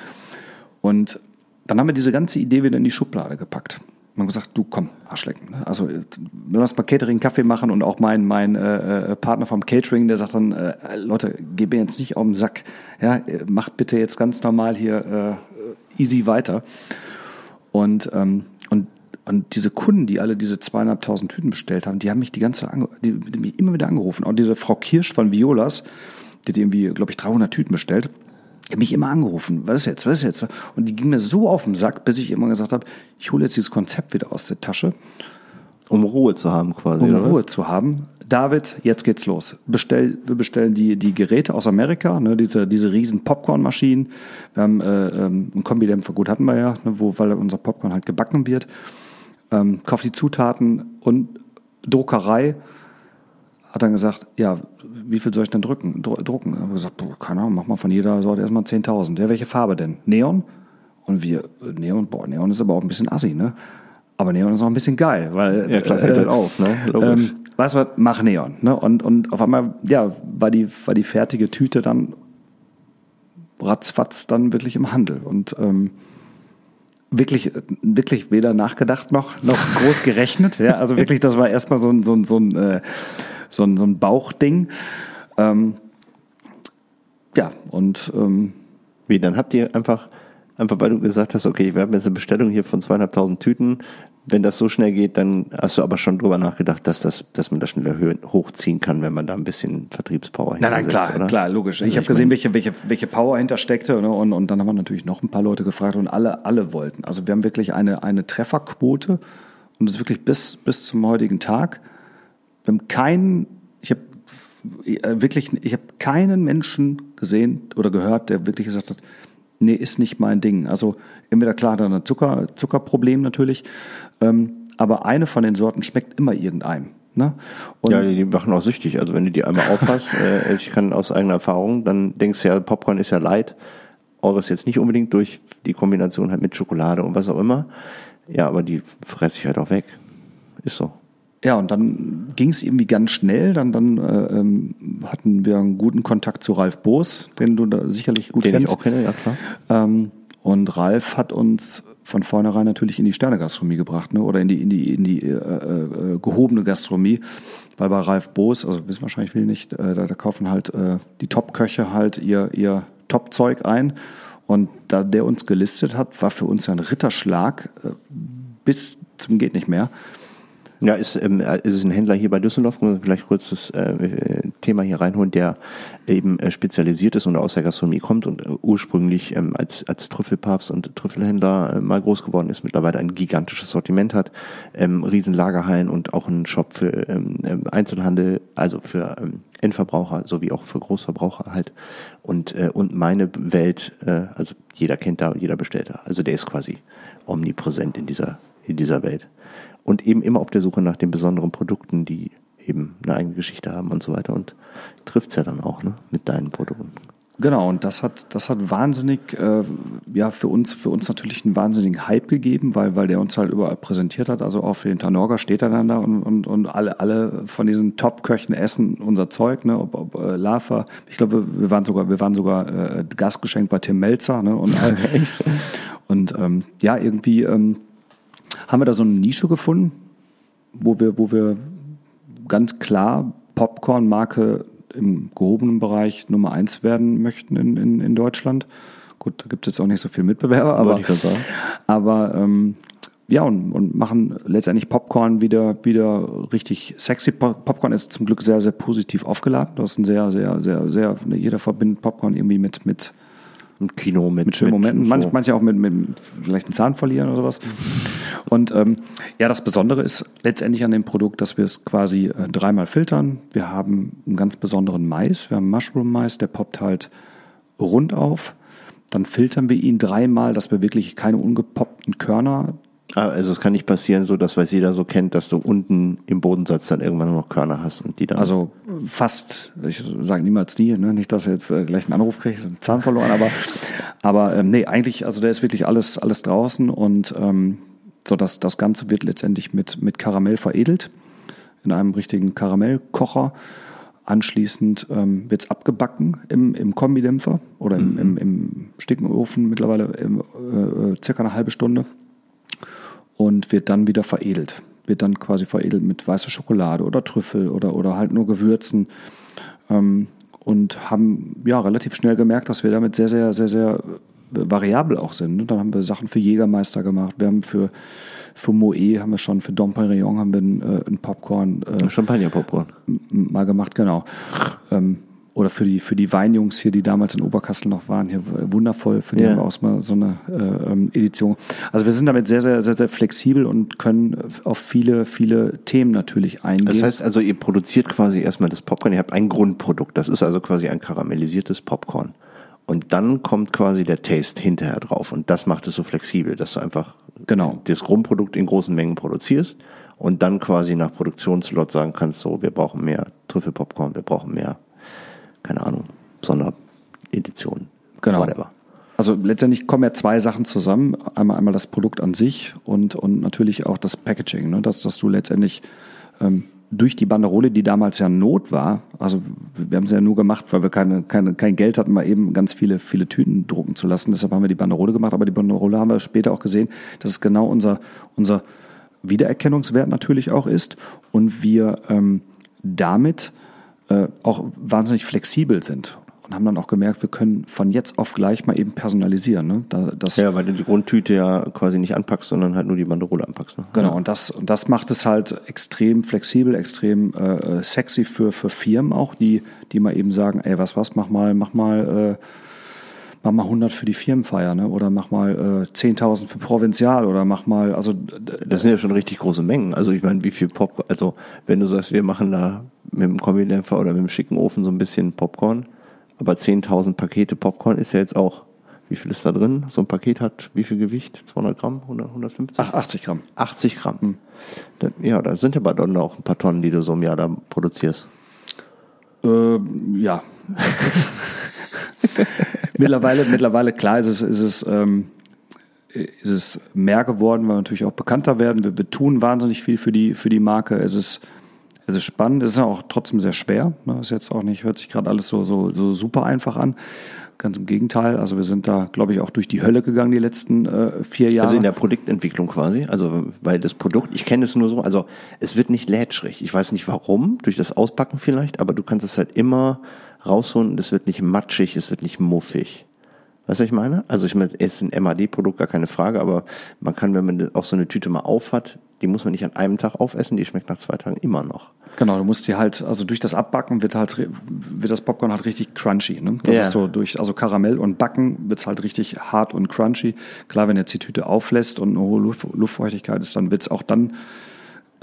Und dann haben wir diese ganze Idee wieder in die Schublade gepackt. Haben gesagt, du komm, Arschlecken. Ne? Also lass mal Catering, Kaffee machen und auch mein, mein äh, äh, Partner vom Catering, der sagt dann, äh, Leute, geh mir jetzt nicht auf den Sack. Ja, macht bitte jetzt ganz normal hier äh, easy weiter. Und, ähm, und, und diese Kunden, die alle diese zweieinhalbtausend Tüten bestellt haben, die haben mich die ganze die, die mich immer wieder angerufen. Auch diese Frau Kirsch von Violas, die hat irgendwie, glaube ich, 300 Tüten bestellt habe mich immer angerufen, was ist jetzt, was ist jetzt? Und die ging mir so auf den Sack, bis ich immer gesagt habe, ich hole jetzt dieses Konzept wieder aus der Tasche. Um Ruhe zu haben quasi. Um Ruhe zu haben. David, jetzt geht's los. Bestell, wir bestellen die, die Geräte aus Amerika, ne, diese, diese riesen Popcornmaschinen. Wir haben äh, ähm, einen Kombidämpfer, gut hatten wir ja, ne, wo, weil unser Popcorn halt gebacken wird. Ähm, kauf die Zutaten und Druckerei hat dann gesagt, ja, wie viel soll ich denn drücken, drucken? Haben gesagt, boah, keine Ahnung, mach mal von jeder Sorte erstmal 10.000. Ja, welche Farbe denn? Neon? Und wir, Neon, boah, Neon ist aber auch ein bisschen assi, ne? Aber Neon ist auch ein bisschen geil, weil. Ja, klar, fällt äh, halt auf, ne? Ähm, weißt du was, mach Neon, ne? Und, und auf einmal, ja, war die, war die fertige Tüte dann ratzfatz dann wirklich im Handel. Und, ähm, wirklich, wirklich weder nachgedacht noch, noch [laughs] groß gerechnet. Ja, also wirklich, das war erstmal so ein, so ein, so ein, äh, so ein, so ein Bauchding. Ähm, ja, und ähm, wie, dann habt ihr einfach, einfach weil du gesagt hast, okay, wir haben jetzt eine Bestellung hier von zweieinhalbtausend Tüten. Wenn das so schnell geht, dann hast du aber schon drüber nachgedacht, dass, das, dass man das schneller hochziehen kann, wenn man da ein bisschen Vertriebspower hinter Nein, nein, klar, oder? klar, logisch. Also ich habe gesehen, welche, welche, welche Power hintersteckte ne? und, und dann haben wir natürlich noch ein paar Leute gefragt und alle, alle wollten. Also wir haben wirklich eine, eine Trefferquote und das ist wirklich bis, bis zum heutigen Tag wir haben keinen, ich habe äh, wirklich, ich habe keinen Menschen gesehen oder gehört, der wirklich gesagt hat, nee, ist nicht mein Ding. Also entweder klar er ein Zucker, Zuckerproblem natürlich, ähm, aber eine von den Sorten schmeckt immer irgendeinem. Ne? Ja, die machen auch süchtig. Also wenn du die einmal aufhast, [laughs] äh, ich kann aus eigener Erfahrung, dann denkst du ja, Popcorn ist ja light. Eures jetzt nicht unbedingt durch die Kombination halt mit Schokolade und was auch immer. Ja, aber die fresse ich halt auch weg. Ist so. Ja, und dann ging es irgendwie ganz schnell. Dann, dann äh, ähm, hatten wir einen guten Kontakt zu Ralf Boos, den du da sicherlich gut Den kennst. ich auch kenne, ja klar. Ähm, und Ralf hat uns von vornherein natürlich in die Sternegastronomie gebracht, ne? oder in die, in die, in die äh, äh, gehobene Gastronomie. Weil bei Ralf Boos, also wissen wahrscheinlich viele nicht, äh, da, da kaufen halt äh, die Top-Köche halt ihr, ihr Top-Zeug ein. Und da der uns gelistet hat, war für uns ja ein Ritterschlag äh, bis zum geht nicht mehr. Ja, ist, ähm, ist es ein Händler hier bei Düsseldorf, muss ich vielleicht kurz das äh, Thema hier reinholen, der eben äh, spezialisiert ist und aus der Gastronomie kommt und äh, ursprünglich ähm, als, als Trüffelpapst und Trüffelhändler äh, mal groß geworden ist, mittlerweile ein gigantisches Sortiment hat, ähm, riesen Lagerhallen und auch einen Shop für ähm, ähm, Einzelhandel, also für ähm, Endverbraucher sowie auch für Großverbraucher halt. Und, äh, und meine Welt, äh, also jeder kennt da, jeder bestellt da. Also der ist quasi omnipräsent in dieser, in dieser Welt und eben immer auf der Suche nach den besonderen Produkten, die eben eine eigene Geschichte haben und so weiter und trifft's ja dann auch ne, mit deinen Produkten. Genau, und das hat, das hat wahnsinnig, äh, ja, für uns, für uns natürlich einen wahnsinnigen Hype gegeben, weil, weil der uns halt überall präsentiert hat. Also auch für den Tanorga steht er dann da und, und, und alle, alle von diesen Top-Köchen essen unser Zeug, ne, ob, ob äh, Lava. Ich glaube, wir waren sogar, wir waren sogar äh, Gastgeschenk bei Tim Melzer, ne, und, [laughs] all- und ähm, ja, irgendwie ähm, haben wir da so eine Nische gefunden, wo wir, wo wir ganz klar Popcorn-Marke im gehobenen Bereich Nummer eins werden möchten in, in, in Deutschland. Gut, da gibt es jetzt auch nicht so viel Mitbewerber, aber, aber ähm, ja, und, und machen letztendlich Popcorn wieder, wieder richtig sexy. Pop- Popcorn ist zum Glück sehr, sehr positiv aufgeladen. Das ist ein sehr, sehr, sehr, sehr, jeder verbindet Popcorn irgendwie mit, mit, Im Kino mit, mit schönen Momenten, so. manch, manche auch mit, mit vielleicht einen Zahn verlieren oder sowas. Und ähm, ja, das Besondere ist letztendlich an dem Produkt, dass wir es quasi äh, dreimal filtern. Wir haben einen ganz besonderen Mais, wir haben Mushroom-Mais, der poppt halt rund auf. Dann filtern wir ihn dreimal, dass wir wirklich keine ungepoppten Körner Also es kann nicht passieren, so dass, weil jeder so kennt, dass du unten im Bodensatz dann irgendwann nur noch Körner hast und die dann. Also fast, ich sage niemals die, ne? nicht, dass er jetzt äh, gleich einen Anruf kriegt, einen Zahn verloren, aber, [laughs] aber ähm, nee, eigentlich, also da ist wirklich alles, alles draußen und ähm, so dass das Ganze wird letztendlich mit, mit Karamell veredelt, in einem richtigen Karamellkocher. Anschließend ähm, wird es abgebacken im, im Kombidämpfer oder im, im, im Stickenofen mittlerweile im, äh, äh, circa eine halbe Stunde und wird dann wieder veredelt. Wird dann quasi veredelt mit weißer Schokolade oder Trüffel oder, oder halt nur Gewürzen. Ähm, und haben ja relativ schnell gemerkt, dass wir damit sehr, sehr, sehr, sehr variabel auch sind. ne? Dann haben wir Sachen für Jägermeister gemacht. Wir haben für, für Moe haben wir schon, für Dom Perignon haben wir ein, äh, ein Popcorn äh, Champagner-Popcorn. mal gemacht, genau. Ähm, oder für die, für die Weinjungs hier, die damals in Oberkassel noch waren, hier wundervoll, für die Ja. haben wir auch mal so eine äh, ähm, Edition. Also wir sind damit sehr, sehr, sehr, sehr flexibel und können auf viele, viele Themen natürlich eingehen. Das heißt also, ihr produziert quasi erstmal das Popcorn, ihr habt ein Grundprodukt, das ist also quasi ein karamellisiertes Popcorn. Und dann kommt quasi der Taste hinterher drauf und das macht es so flexibel, dass du einfach Genau. das Grundprodukt in großen Mengen produzierst und dann quasi nach Produktionslot sagen kannst, so, wir brauchen mehr Trüffelpopcorn, wir brauchen mehr, keine Ahnung, Sondereditionen, Genau. whatever. Also letztendlich kommen ja zwei Sachen zusammen. Einmal, einmal das Produkt an sich und, und natürlich auch das Packaging. Ne? Dass, dass du letztendlich ähm, durch die Banderole, die damals ja Not war, also wir haben es ja nur gemacht, weil wir keine, keine, kein Geld hatten, mal eben ganz viele, viele Tüten drucken zu lassen. Deshalb haben wir die Banderole gemacht. Aber die Banderole haben wir später auch gesehen, dass es genau unser, unser Wiedererkennungswert natürlich auch ist. Und wir ähm, damit äh, auch wahnsinnig flexibel sind. Und haben dann auch gemerkt, wir können von jetzt auf gleich mal eben personalisieren. Ne? Da, das, Ja, weil du die Grundtüte ja quasi nicht anpackst, sondern halt nur die Banderole anpackst. Ne? Genau, und das, und das macht es halt extrem flexibel, extrem äh, sexy für, für Firmen auch, die, die mal eben sagen, ey, was, was, mach mal, mach mal, äh, mach mal 100 für die Firmenfeier, ne? oder mach mal äh, 10.000 für Provinzial, oder mach mal, also Das sind ja schon richtig große Mengen. Also ich meine, wie viel Popcorn, also wenn du sagst, wir machen da mit dem Kombidämpfer oder mit dem schicken Ofen so ein bisschen Popcorn, aber 10.000 Pakete Popcorn ist ja jetzt auch, wie viel ist da drin? So ein Paket hat wie viel Gewicht? 200 Gramm? 100, 150? ach, 80 Gramm. 80 Gramm. Dann, ja, da sind aber dann auch ein paar Tonnen, die du so im Jahr da produzierst. Äh, ja. [laughs] mittlerweile, mittlerweile, klar ist es, ist es, ähm, ist es mehr geworden, weil wir natürlich auch bekannter werden. Wir, wir tun wahnsinnig viel für die, für die Marke. Es ist, es ist spannend, es ist auch trotzdem sehr schwer. Ne? Ist jetzt auch nicht, hört sich gerade alles so, so, so super einfach an. Ganz im Gegenteil. Also wir sind da, glaube ich, auch durch die Hölle gegangen die letzten äh, vier Jahre. Also in der Produktentwicklung quasi. Also weil das Produkt, ich kenne es nur so, also es wird nicht lätschrig. Ich weiß nicht warum, durch das Auspacken vielleicht, aber du kannst es halt immer rausholen und es wird nicht matschig, es wird nicht muffig. Weißt du, was ich meine? Also ich meine, es ist ein MAD-Produkt, gar keine Frage, aber man kann, wenn man auch so eine Tüte mal auf hat, die muss man nicht an einem Tag aufessen, die schmeckt nach zwei Tagen immer noch. Genau, du musst die halt, also durch das Abbacken wird halt, wird das Popcorn halt richtig crunchy. Ne? Das Ja. ist so durch, also Karamell und Backen wird's halt richtig hart und crunchy. Klar, wenn jetzt die Tüte auflässt und eine hohe Luft, Luftfeuchtigkeit ist, dann wird's auch dann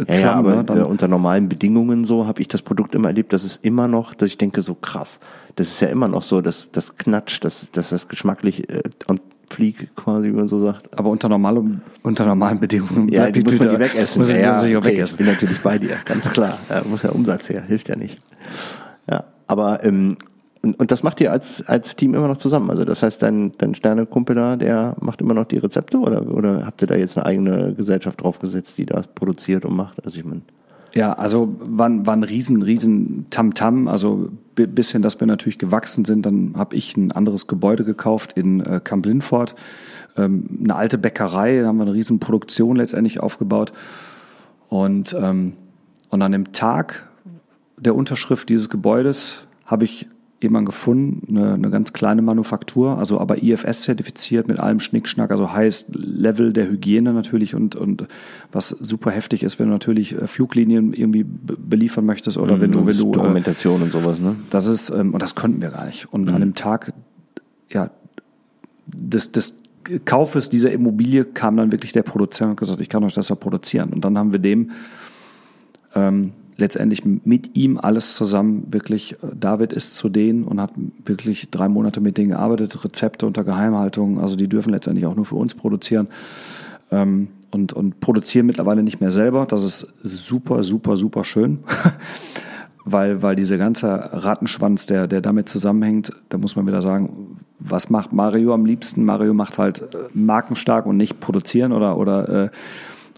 Ja, ja, klamm, aber ne? dann, äh, unter normalen Bedingungen so habe ich das Produkt immer erlebt, dass es immer noch, dass ich denke, so krass. Das ist ja immer noch so, dass das knatscht, dass, dass das geschmacklich äh, on fleek quasi, wie man so sagt. aber unter, normale, unter normalen Bedingungen Ja, bleibt die muss man die wegessen. Muss ja, die ja, okay, wegessen. Bin natürlich bei dir, ganz klar. Ja, muss ja Umsatz her, hilft ja nicht. Ja, aber ähm, und, und das macht ihr als, als Team immer noch zusammen. Also das heißt, dein, dein Sternekumpel da, der macht immer noch die Rezepte oder, oder habt ihr da jetzt eine eigene Gesellschaft draufgesetzt, die das produziert und macht? Also ich meine, Ja, also war, war ein riesen, riesen Tamtam. Also bi- bis hin, dass wir natürlich gewachsen sind, dann habe ich ein anderes Gebäude gekauft in äh, Camp Lindford. Ähm, eine alte Bäckerei, da haben wir eine riesen Produktion letztendlich aufgebaut. Und, ähm, und an dem Tag der Unterschrift dieses Gebäudes habe ich jemanden gefunden, eine, eine ganz kleine Manufaktur, also aber IFS zertifiziert mit allem Schnickschnack, also heißt Level der Hygiene natürlich und, und was super heftig ist, wenn du natürlich äh, Fluglinien irgendwie be- beliefern möchtest oder wenn du, wenn du äh, Dokumentation und sowas, ne? das ist, ähm, und das konnten wir gar nicht. Und an dem Tag, ja, des, des Kaufes dieser Immobilie kam dann wirklich der Produzent und gesagt, ich kann euch das ja produzieren. Und dann haben wir dem ähm, letztendlich mit ihm alles zusammen wirklich, äh, David ist zu denen und hat wirklich drei Monate mit denen gearbeitet, Rezepte unter Geheimhaltung, also die dürfen letztendlich auch nur für uns produzieren ähm, und, und produzieren mittlerweile nicht mehr selber. Das ist super, super, super schön. [laughs] weil, weil dieser ganze Rattenschwanz, der, der damit zusammenhängt, da muss man wieder sagen, was macht Mario am liebsten? Mario macht halt äh, markenstark und nicht produzieren oder, oder äh,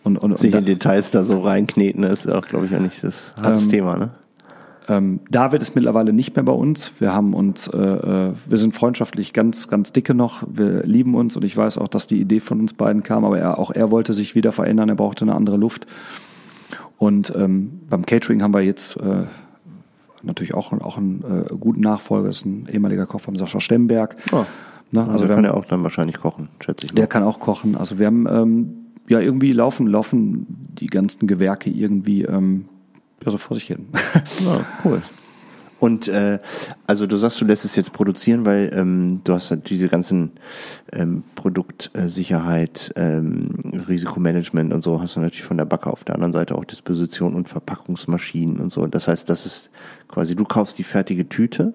und, und, Sich in Details da so reinkneten, ist auch, glaube ich, auch nicht das hartes Ähm, Thema, ne? ähm, David ist mittlerweile nicht mehr bei uns. Wir haben uns, äh, äh, wir sind freundschaftlich ganz, ganz dicke noch. Wir lieben uns und ich weiß auch, dass die Idee von uns beiden kam, aber er, auch er wollte sich wieder verändern. Er brauchte eine andere Luft. Und ähm, beim Catering haben wir jetzt äh, natürlich auch, auch einen äh, guten Nachfolger. Das ist ein ehemaliger Koch von Sascha Stemberg. Oh. Ne? Also, Also wir kann er auch dann wahrscheinlich kochen, schätze ich. der mal. kann auch kochen. Also wir haben ähm, ja irgendwie laufen, laufen die ganzen Gewerke irgendwie ähm, ja, so vor sich hin. [laughs] Ja, cool. Und äh, also du sagst, du lässt es jetzt produzieren, weil ähm, du hast halt diese ganzen ähm, Produktsicherheit, ähm, Risikomanagement und so hast du natürlich von der Backe auf der anderen Seite auch Disposition und Verpackungsmaschinen und so. Das heißt, das ist quasi, du kaufst die fertige Tüte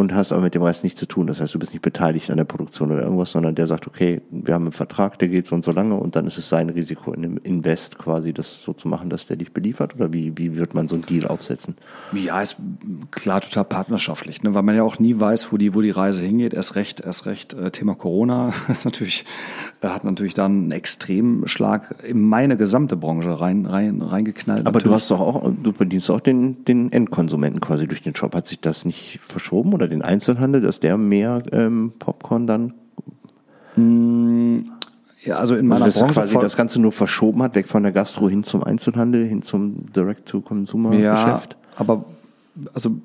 und hast aber mit dem Rest nichts zu tun. Das heißt, du bist nicht beteiligt an der Produktion oder irgendwas, sondern der sagt, okay, wir haben einen Vertrag, der geht so und so lange und dann ist es sein Risiko in dem Invest quasi, das so zu machen, dass der dich beliefert oder wie, wie wird man so einen Deal aufsetzen? Ja, ist klar total partnerschaftlich, ne? weil man ja auch nie weiß, wo die, wo die Reise hingeht. Erst recht, erst recht äh, Thema Corona [laughs] ist natürlich, äh, hat natürlich dann einen extremen Schlag in meine gesamte Branche rein, rein, reingeknallt. Aber du natürlich. hast doch auch, du bedienst auch den, den Endkonsumenten quasi durch den Shop. Hat sich das nicht verschoben oder den Einzelhandel, dass der mehr ähm, Popcorn dann, ja, also in also meiner dass Branche quasi das Ganze nur verschoben hat, weg von der Gastro hin zum Einzelhandel, hin zum Direct-to-Consumer-Geschäft? aber also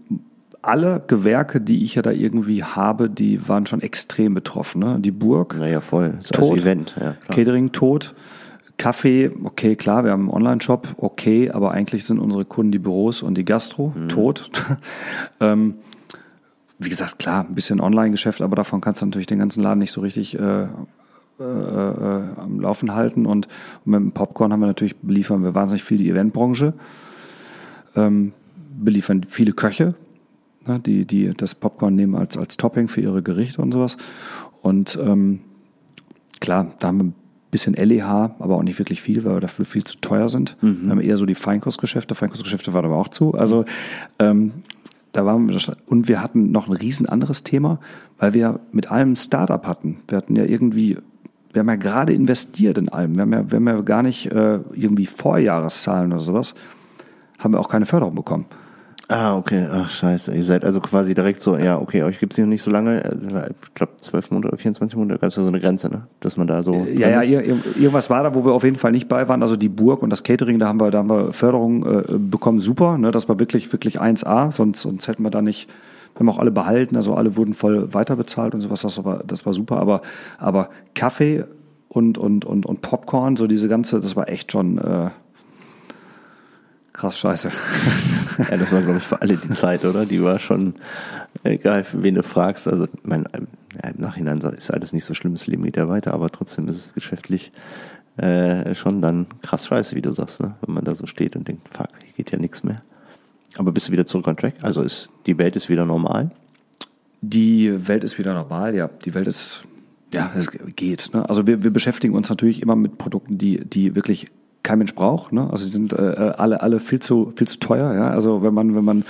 alle Gewerke, die ich ja da irgendwie habe, die waren schon extrem betroffen. Ne? Die Burg, Naja, voll. Das Tot. Event, ja. Catering tot. Kaffee, okay, klar, wir haben einen Online-Shop, okay, aber eigentlich sind unsere Kunden die Büros und die Gastro Mhm. tot. [laughs] ähm, wie gesagt, klar, ein bisschen Online-Geschäft, aber davon kannst du natürlich den ganzen Laden nicht so richtig äh, äh, äh, am Laufen halten. Und, und mit dem Popcorn haben wir natürlich, beliefern wir wahnsinnig viel die Eventbranche, ähm, beliefern viele Köche, ne, die, die das Popcorn nehmen als, als Topping für ihre Gerichte und sowas. Und ähm, klar, da haben wir ein bisschen LEH, aber auch nicht wirklich viel, weil wir dafür viel zu teuer sind. Wir haben eher so die Feinkostgeschäfte. Feinkostgeschäfte waren aber auch zu. Also ähm, da waren wir und wir hatten noch ein riesen anderes Thema, weil wir mit allem Startup hatten. Wir hatten ja irgendwie wir haben ja gerade investiert in allem. Wir haben ja, wir haben ja gar nicht äh, irgendwie Vorjahreszahlen oder sowas, haben wir auch keine Förderung bekommen. Ah, okay. Ach, scheiße. Ihr seid also quasi direkt so, ja, okay, euch gibt's noch nicht so lange. Ich glaube, 12 Monate oder 24 Monate gab es ja so eine Grenze, ne? Dass man da so. Ja, ja, ir- irgendwas war da, wo wir auf jeden Fall nicht bei waren. Also die Burg und das Catering, da haben wir, da haben wir Förderung äh, bekommen, super. Ne? Das war wirklich, wirklich 1A, sonst, sonst hätten wir da nicht, wir haben auch alle behalten, also alle wurden voll weiterbezahlt und sowas, das war, das war super. Aber, aber Kaffee und, und, und, und Popcorn, so diese ganze, das war echt schon äh, krass scheiße. [laughs] Ja, das war, glaube ich, für alle die Zeit, oder? Die war schon, egal, für wen du fragst. Also, mein, ja, im Nachhinein ist alles nicht so schlimm, das Leben geht ja weiter, aber trotzdem ist es geschäftlich äh, schon dann krass scheiße, wie du sagst, ne? wenn man da so steht und denkt, fuck, hier geht ja nichts mehr. Aber bist du wieder zurück on track? Also ist die Welt ist wieder normal? Die Welt ist wieder normal, ja. Die Welt ist, ja, es geht. Ne? Also wir, wir beschäftigen uns natürlich immer mit Produkten, die, die wirklich kein Mensch braucht. Ne? Also die sind äh, alle, alle viel zu, viel zu teuer. Ja? Also wenn man, wenn man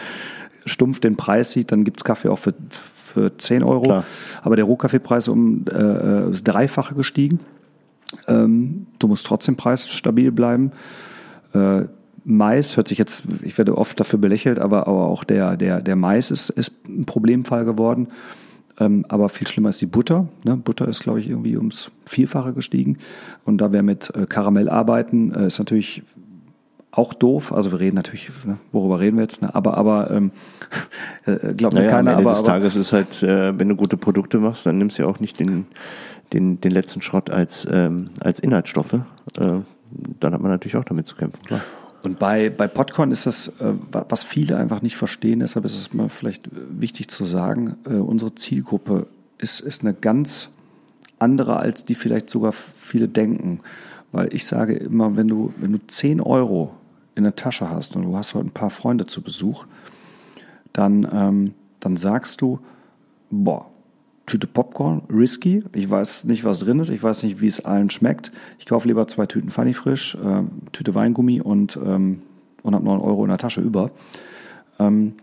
stumpf den Preis sieht, dann gibt's Kaffee auch für, für 10 Euro. Klar. Aber der Rohkaffeepreis um äh, äh, ist Dreifache gestiegen. Ähm, du musst trotzdem preisstabil bleiben. Äh, Mais hört sich jetzt, ich werde oft dafür belächelt, aber, aber auch der, der, der Mais ist, ist ein Problemfall geworden. Ähm, aber viel schlimmer ist die Butter. Ne? Butter ist, glaube ich, irgendwie ums Vierfache gestiegen. Und da wir mit äh, Karamell arbeiten, äh, ist natürlich auch doof. Also wir reden natürlich, ne? worüber reden wir jetzt? Ne? Aber, aber ähm, [laughs] äh, glaubt mir Naja, am keiner. Ende Aber, des Tages ist halt, äh, wenn du gute Produkte machst, dann nimmst du ja auch nicht den, den, den letzten Schrott als, ähm, als Inhaltsstoffe. Äh, dann hat man natürlich auch damit zu kämpfen. Klar. Und bei, bei Podcorn ist das, äh, wa- was viele einfach nicht verstehen, deshalb ist es mal vielleicht äh, wichtig zu sagen, äh, unsere Zielgruppe ist, ist eine ganz andere, als die vielleicht sogar viele denken. Weil ich sage immer, wenn du, wenn du 10 Euro in der Tasche hast und du hast heute ein paar Freunde zu Besuch, dann, ähm, dann sagst du, boah, Tüte Popcorn, risky. Ich weiß nicht, was drin ist. Ich weiß nicht, wie es allen schmeckt. Ich kaufe lieber zwei Tüten Funny Frisch, ähm, Tüte Weingummi und, ähm, und habe 9 Euro in der Tasche über. Ähm,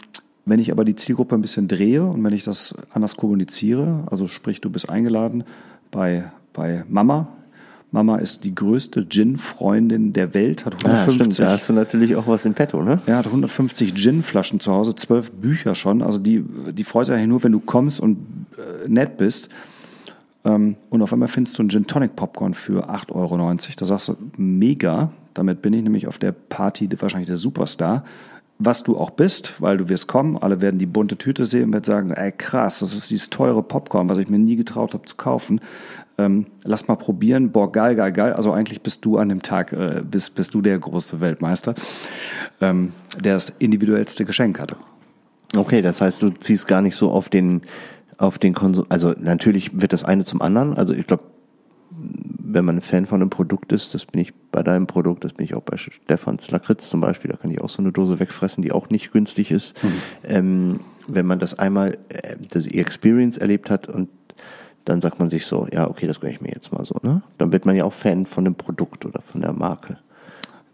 wenn ich aber die Zielgruppe ein bisschen drehe und wenn ich das anders kommuniziere, also sprich, du bist eingeladen bei, bei Mama. Mama ist die größte Gin-Freundin der Welt, hat Ah, 150 stimmt, da hast du natürlich auch was in petto, ne? er hat 150 Gin-Flaschen zu Hause, zwölf Bücher schon. Also die, die freut sich eigentlich nur, wenn du kommst und äh, nett bist. Ähm, und auf einmal findest du einen Gin Tonic Popcorn für 8,90 Euro. Da sagst du, mega. Damit bin ich nämlich auf der Party wahrscheinlich der Superstar. Was du auch bist, weil du wirst kommen, alle werden die bunte Tüte sehen und werden sagen, ey krass, das ist dieses teure Popcorn, was ich mir nie getraut habe zu kaufen. Ähm, lass mal probieren, boah, geil, geil, geil. Also eigentlich bist du an dem Tag, äh, bist, bist du der große Weltmeister, ähm, der das individuellste Geschenk hatte. Okay, das heißt, du ziehst gar nicht so auf den, auf den Konsum. Also natürlich wird das eine zum anderen. Also ich glaube, wenn man ein Fan von einem Produkt ist, das bin ich bei deinem Produkt, das bin ich auch bei Stefans Lakritz zum Beispiel, da kann ich auch so eine Dose wegfressen, die auch nicht günstig ist. Ähm, wenn man das einmal, äh, das Experience erlebt hat und dann sagt man sich so, ja, okay, das gönne ich mir jetzt mal so, ne? Dann wird man ja auch Fan von dem Produkt oder von der Marke.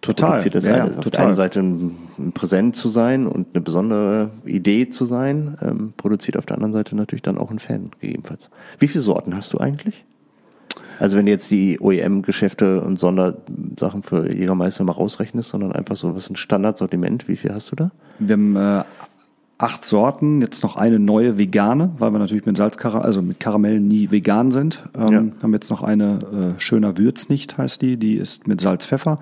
Total. Produziert das Ja, ja, eine. Auf der total. einen Seite ein, Präsent zu sein und eine besondere Idee zu sein, ähm, produziert auf der anderen Seite natürlich dann auch ein Fan gegebenenfalls. Wie viele Sorten hast du eigentlich? Also wenn du jetzt die OEM-Geschäfte und Sondersachen für Jägermeister mal rausrechnest, sondern einfach so, was ist ein Standardsortiment, wie viel hast du da? Wir haben äh, acht Sorten, jetzt noch eine neue vegane, weil wir natürlich mit Salzkaramell, also mit Karamell nie vegan sind. Ähm, Ja. Haben jetzt noch eine äh, schöner Würznicht heißt die, die ist mit Salz, Pfeffer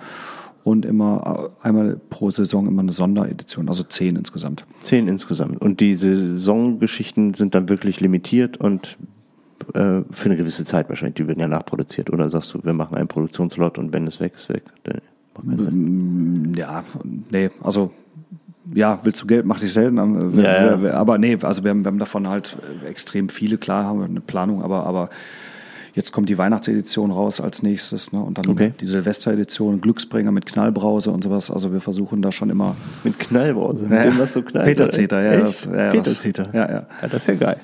und immer äh, einmal pro Saison immer eine Sonderedition, also zehn insgesamt. Zehn insgesamt. Und die Saisongeschichten sind dann wirklich limitiert und äh, für eine gewisse Zeit wahrscheinlich. Die werden ja nachproduziert. Oder sagst du, wir machen einen Produktionslot und wenn es weg ist, weg. Sinn. Ja, nee, also ja, willst du Geld, mach dich selten. wir- Ja, ja. Aber nee, also wir haben, wir haben davon halt extrem viele, klar haben wir eine Planung, aber, aber jetzt kommt die Weihnachtsedition raus als nächstes, ne? Und dann Okay. die Silvesteredition, Glücksbringer mit Knallbrause und sowas. Also wir versuchen da schon immer. Mit Knallbrause, mit Ja, dem was so knallt. Peter? Zeter, ja, das- ja, das- Peter Zeter. ja, ja. ja. Das ist ja geil.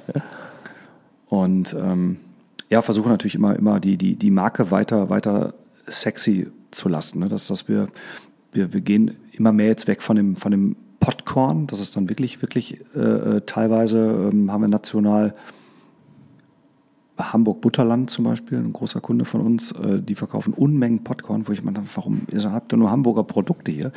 Und ähm, ja, versuchen natürlich immer, immer die, die, die Marke weiter, weiter sexy zu lassen. Ne? Dass, dass wir, wir, wir gehen immer mehr jetzt weg von dem, von dem Popcorn. Das ist dann wirklich, wirklich äh, äh, teilweise ähm, haben wir national Hamburg Butterland zum Beispiel, ein großer Kunde von uns, äh, die verkaufen Unmengen Popcorn, wo ich meine, warum ihr habt ihr nur Hamburger Produkte hier?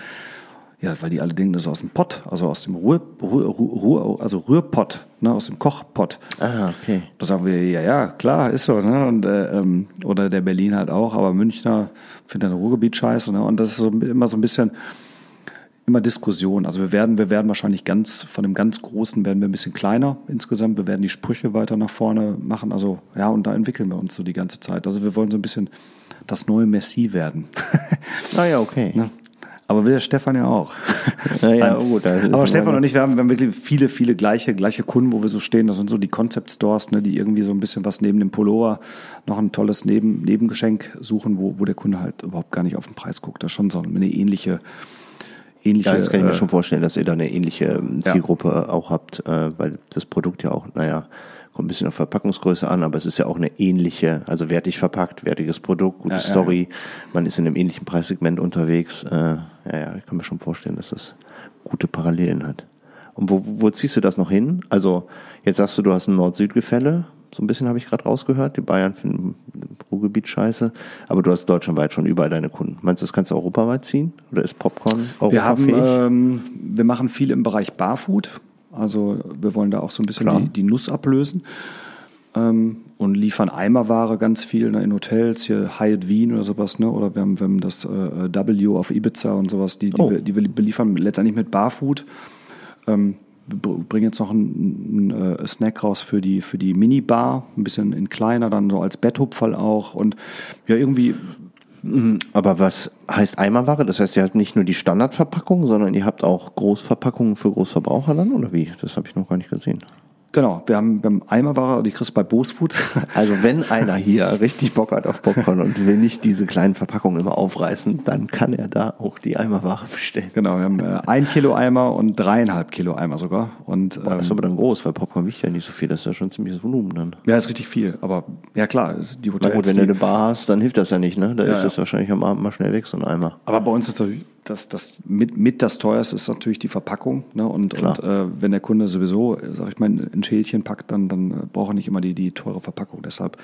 Ja, weil die alle denken, das ist aus dem Pott, also aus dem Ruhr, Ruhr, Ruhr also Rührpott, ne, aus dem Kochpott. Ah, okay. Da sagen wir, ja, ja, klar, ist so, ne? Und, äh, ähm, oder der Berlin halt auch, aber Münchner findet ein Ruhrgebiet scheiße, ne? Und das ist so, immer so ein bisschen immer Diskussion. Also wir werden, wir werden wahrscheinlich ganz, von dem ganz Großen werden wir ein bisschen kleiner insgesamt. Wir werden die Sprüche weiter nach vorne machen. Also ja, und da entwickeln wir uns so die ganze Zeit. Also wir wollen so ein bisschen das neue Messi werden. Ah ja, okay. Ne? Aber will der Stefan ja auch. Ja, ja, Nein. gut. Aber Stefan und ich, wir haben, wir haben wirklich viele, viele gleiche, gleiche Kunden, wo wir so stehen. Das sind so die Concept Stores, ne, die irgendwie so ein bisschen was neben dem Pullover noch ein tolles Neben, Nebengeschenk suchen, wo, wo der Kunde halt überhaupt gar nicht auf den Preis guckt. Das ist schon so eine ähnliche, ähnliche. Ja, das kann ich mir äh, schon vorstellen, dass ihr da eine ähnliche ähm, Ja. Zielgruppe auch habt, äh, weil das Produkt ja auch, naja, kommt ein bisschen auf Verpackungsgröße an, aber es ist ja auch eine ähnliche, also wertig verpackt, wertiges Produkt, gute Ja, ja, Story, man ist in einem ähnlichen Preissegment unterwegs. Äh, ja, ja, ich kann mir schon vorstellen, dass das gute Parallelen hat. Und wo, wo ziehst du das noch hin? Also jetzt sagst du, du hast ein Nord-Süd-Gefälle, so ein bisschen habe ich gerade rausgehört. Die Bayern finden Ruhrgebiet scheiße, aber du hast deutschlandweit schon überall deine Kunden. Meinst du, das kannst du europaweit ziehen? Oder ist Popcorn Wir haben, europafähig? ähm, wir machen viel im Bereich Barfood. Also wir wollen da auch so ein bisschen die, die Nuss ablösen ähm, und liefern Eimerware ganz viel ne, in Hotels, hier Hyatt Wien oder sowas, ne? Oder wir haben, wir haben das äh, W auf Ibiza und sowas, die, die, Oh. wir, die wir beliefern letztendlich mit Barfood. Ähm, wir br- bringen jetzt noch einen, einen äh, Snack raus für die, für die Minibar, ein bisschen in kleiner, dann so als Betthupferl auch. Und ja, irgendwie Aber was heißt Eimerware? Das heißt, ihr habt nicht nur die Standardverpackung, sondern ihr habt auch Großverpackungen für Großverbraucher dann, oder wie? Das habe ich noch gar nicht gesehen. Genau, wir haben beim Eimerware, die kriegst du bei Bosfood. [laughs] Also wenn einer hier richtig Bock hat auf Popcorn und will nicht diese kleinen Verpackungen immer aufreißen, dann kann er da auch die Eimerware bestellen. genau, wir haben äh, ein Kilo Eimer und dreieinhalb Kilo Eimer sogar. Und Boah, das ist ähm, aber dann groß, weil Popcorn wiegt ja nicht so viel, das ist ja schon ein ziemliches Volumen dann. ja, ist richtig viel. Aber ja klar, es- die Na Hotels. gut, wenn du eine Bar hast, dann hilft das ja nicht, ne? Da Ja, ist ja. das wahrscheinlich am Abend mal schnell weg, so ein Eimer. aber bei uns ist natürlich das, das mit, mit das teuerste ist natürlich die Verpackung. Ne? Und, und äh, wenn der Kunde sowieso, sag ich mal, ein Schälchen packt, dann, dann äh, braucht er nicht immer die, die teure Verpackung. Deshalb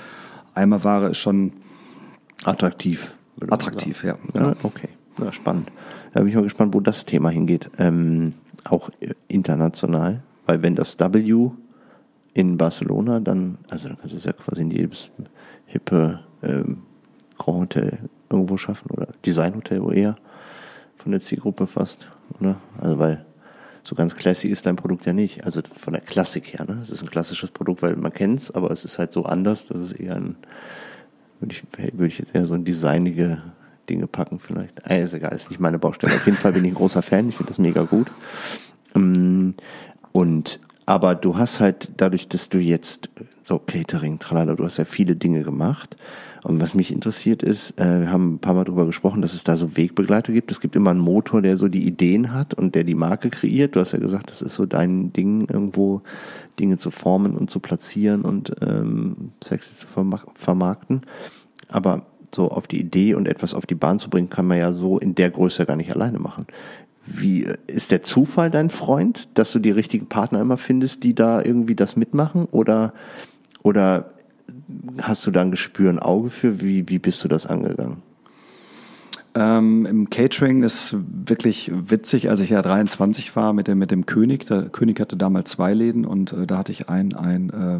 Eimerware ist schon Attraktiv. attraktiv, ja. Genau. Ja, okay. Ja, spannend. Da bin ich mal gespannt, wo das Thema hingeht. Ähm, auch äh, international. Weil wenn das W in Barcelona, dann, also dann kannst du es ja quasi in jedes hippe ähm, Grand Hotel irgendwo schaffen oder Designhotel, wo eher von der Zielgruppe fast, oder? Also weil so ganz classy ist dein Produkt ja nicht. Also von der Klassik her, ne? Es ist ein klassisches Produkt, weil man kennt es, aber es ist halt so anders, dass es eher ein, würde ich, würde ich jetzt eher so in designige Dinge packen vielleicht. Ah, ist egal, ist nicht meine Baustelle. Auf jeden Fall bin ich ein großer Fan, ich finde das mega gut. Ähm, Und aber du hast halt dadurch, dass du jetzt so Catering, tralala, du hast ja viele Dinge gemacht. Und was mich interessiert ist, äh, wir haben ein paar Mal drüber gesprochen, dass es da so Wegbegleiter gibt. Es gibt immer einen Motor, der so die Ideen hat und der die Marke kreiert. Du hast ja gesagt, das ist so dein Ding, irgendwo Dinge zu formen und zu platzieren und ähm, sexy zu vermark vermarkten. Aber so auf die Idee und etwas auf die Bahn zu bringen, kann man ja so in der Größe gar nicht alleine machen. Wie ist der Zufall dein Freund, dass du die richtigen Partner immer findest, die da irgendwie das mitmachen? Oder, oder hast du da ein Gespür, ein Auge für? Wie, wie bist du das angegangen? Ähm, Im Catering ist wirklich witzig, als ich ja 23 war mit dem, mit dem König. Der König hatte damals zwei Läden und äh, da hatte ich einen, einen äh,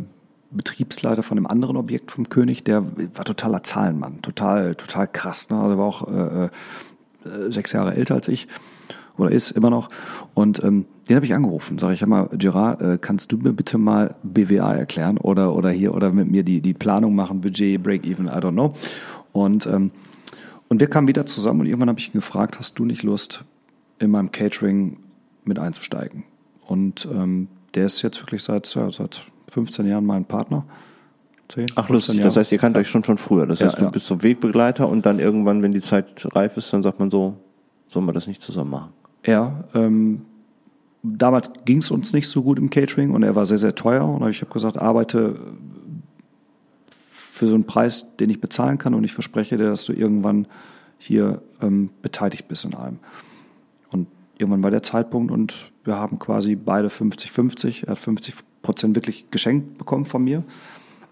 Betriebsleiter von einem anderen Objekt vom König, der war totaler Zahlenmann, total, total krass. Ne? Also war auch äh, äh, sechs Jahre älter als ich oder ist immer noch. Und ähm, den habe ich angerufen. Sag ich, hör mal, Gerard, äh, kannst du mir bitte mal BWA erklären oder, oder hier oder mit mir die, die Planung machen, Budget, Break-Even, I don't know. Und ähm, und wir kamen wieder zusammen und irgendwann habe ich ihn gefragt, hast du nicht Lust, in meinem Catering mit einzusteigen? Und ähm, der ist jetzt wirklich seit, ja, seit 15 Jahren mein Partner. 10, Ach 15 lustig, Jahre. das heißt, ihr kannt euch schon von früher. Das Ja, heißt, du ja. bist so Wegbegleiter und dann irgendwann, wenn die Zeit reif ist, dann sagt man so, sollen wir das nicht zusammen machen? Ja, ähm, damals ging es uns nicht so gut im Catering und er war sehr, sehr teuer. Und ich habe gesagt, arbeite für so einen Preis, den ich bezahlen kann und ich verspreche dir, dass du irgendwann hier ähm, beteiligt bist in allem. Und irgendwann war der Zeitpunkt und wir haben quasi beide 50-50. Er hat 50 Prozent wirklich geschenkt bekommen von mir.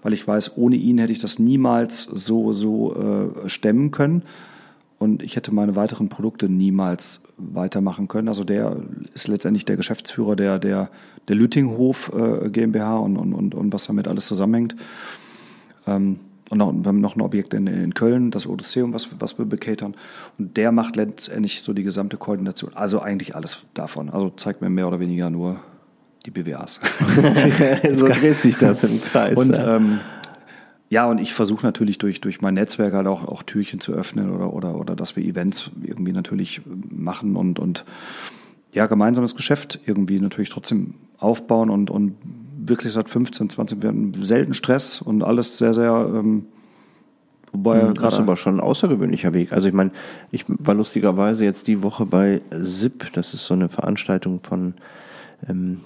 weil ich weiß, ohne ihn hätte ich das niemals so, so äh, stemmen können. Und ich hätte meine weiteren Produkte niemals weitermachen können. Also der ist letztendlich der Geschäftsführer der, der, der Lüttinghof äh, GmbH und, und, und, und was damit alles zusammenhängt. Ähm, und noch, wir haben noch ein Objekt in, in Köln, das Odysseum, was, was wir bekatern. Und der macht letztendlich so die gesamte Koordination. Also eigentlich alles davon. Also zeigt mir mehr oder weniger nur die BWAs. [laughs] [laughs] so dreht sich das im Kreis. Und ja, ähm, ja und ich versuche natürlich durch, durch mein Netzwerk halt auch, auch Türchen zu öffnen oder, oder, oder dass wir Events irgendwie natürlich machen und, und ja, gemeinsames Geschäft irgendwie natürlich trotzdem aufbauen und, und wirklich seit 15, 20, wir hatten selten Stress und alles sehr, sehr. Ähm, wobei hm, das ist aber schon ein außergewöhnlicher Weg. Also ich meine, ich war lustigerweise jetzt die Woche bei SIP, das ist so eine Veranstaltung von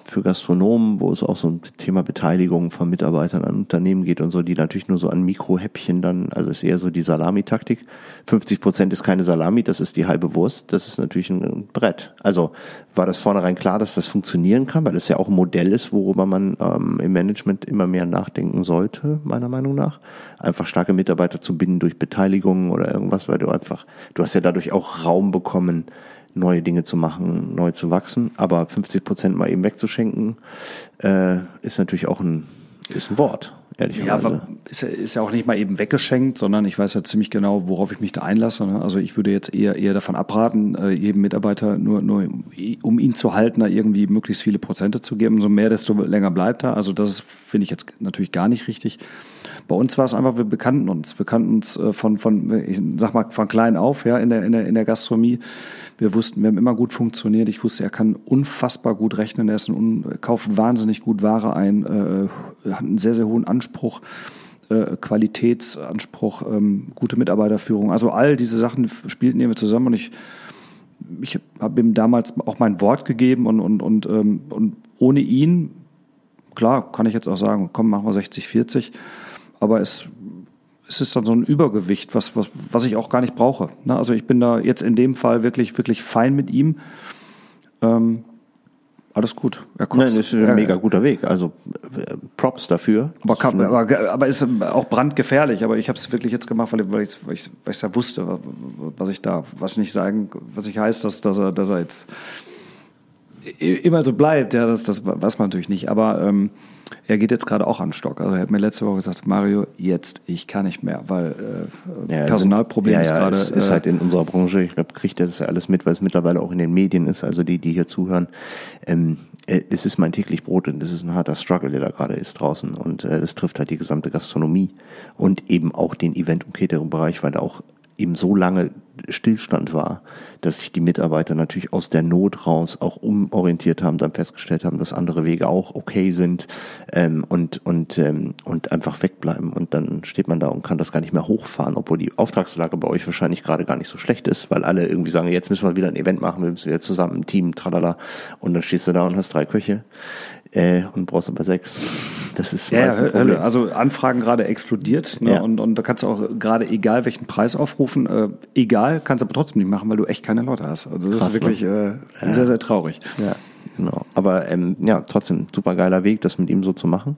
für Gastronomen, wo es auch so ein Thema Beteiligung von Mitarbeitern an Unternehmen geht und so, die natürlich nur so an Mikrohäppchen dann, also ist eher so die Salamitaktik. 50 Prozent ist keine Salami, das ist die halbe Wurst, das ist natürlich ein Brett. Also war das vornherein klar, dass das funktionieren kann, weil es ja auch ein Modell ist, worüber man ähm, im Management immer mehr nachdenken sollte, meiner Meinung nach. Einfach starke Mitarbeiter zu binden durch Beteiligung oder irgendwas, weil du einfach, du hast ja dadurch auch Raum bekommen, neue Dinge zu machen, neu zu wachsen. Aber 50 Prozent mal eben wegzuschenken, äh, ist natürlich auch ein, ist ein Wort. Ja, aber ist, ist ja auch nicht mal eben weggeschenkt, sondern ich weiß ja ziemlich genau, worauf ich mich da einlasse. Ne? Also ich würde jetzt eher, eher davon abraten, äh, jedem Mitarbeiter nur, nur, um ihn zu halten, da irgendwie möglichst viele Prozente zu geben. So mehr, desto länger bleibt er. Also das finde ich jetzt natürlich gar nicht richtig. Bei uns war es einfach, wir bekannten uns. Wir kannten uns äh, von, von, ich sag mal, von klein auf, ja, in der, in der, in der Gastronomie. Wir wussten, wir haben immer gut funktioniert. Ich wusste, er kann unfassbar gut rechnen. Er ist ein, kauft wahnsinnig gut Ware ein, äh, hat einen sehr, sehr hohen Anspruch. Äh, Qualitätsanspruch, ähm, gute Mitarbeiterführung. Also all diese Sachen spielten wir zusammen und ich, ich habe ihm damals auch mein Wort gegeben und, und, und, ähm, und ohne ihn, klar, kann ich jetzt auch sagen, komm, machen wir 60, 40, aber es es ist dann so ein Übergewicht, was, was, was ich auch gar nicht brauche. Ne? Also ich bin da jetzt in dem Fall wirklich, wirklich fein mit ihm. Ähm, alles gut. Er Nein, das ist ein mega guter Weg. Also äh, Props dafür. Aber, kann, aber, aber ist auch brandgefährlich. Aber ich habe es wirklich jetzt gemacht, weil, weil ich weil ich, weil ich ja wusste, was ich da, was nicht sagen, was ich heißt, dass, dass er, dass er jetzt immer so bleibt. Ja, das, das weiß man natürlich nicht. Aber ähm, er geht jetzt gerade auch an Stock. Also er hat mir letzte Woche gesagt, Mario, jetzt, ich kann nicht mehr, weil äh, ja, Personalproblem sind, ja, ist gerade. Es ist halt in unserer Branche, ich glaube, kriegt er das ja alles mit, weil es mittlerweile auch in den Medien ist, also die, die hier zuhören. Ähm, äh, es ist mein täglich Brot und das ist ein harter Struggle, der da gerade ist draußen. Und äh, das trifft halt die gesamte Gastronomie und eben auch den Event- und Catering-Bereich, weil da auch eben so lange Stillstand war, dass sich die Mitarbeiter natürlich aus der Not raus auch umorientiert haben, dann festgestellt haben, dass andere Wege auch okay sind ähm, und und ähm, und einfach wegbleiben und dann steht man da und kann das gar nicht mehr hochfahren, obwohl die Auftragslage bei euch wahrscheinlich gerade gar nicht so schlecht ist, weil alle irgendwie sagen, jetzt müssen wir wieder ein Event machen, wir müssen wieder zusammen ein Team, tralala und dann stehst du da und hast drei Köche äh, und brauchst aber sechs. Das ist ja, ja Hölle. Also Anfragen gerade explodiert ne? ja. und, und da kannst du auch gerade egal welchen Preis aufrufen, äh, egal, kannst du aber trotzdem nicht machen, weil du echt keine Leute hast. Also das Krass, ist wirklich ne? äh, sehr, sehr traurig. Ja, genau. Aber ähm, ja, trotzdem super geiler Weg, das mit ihm so zu machen.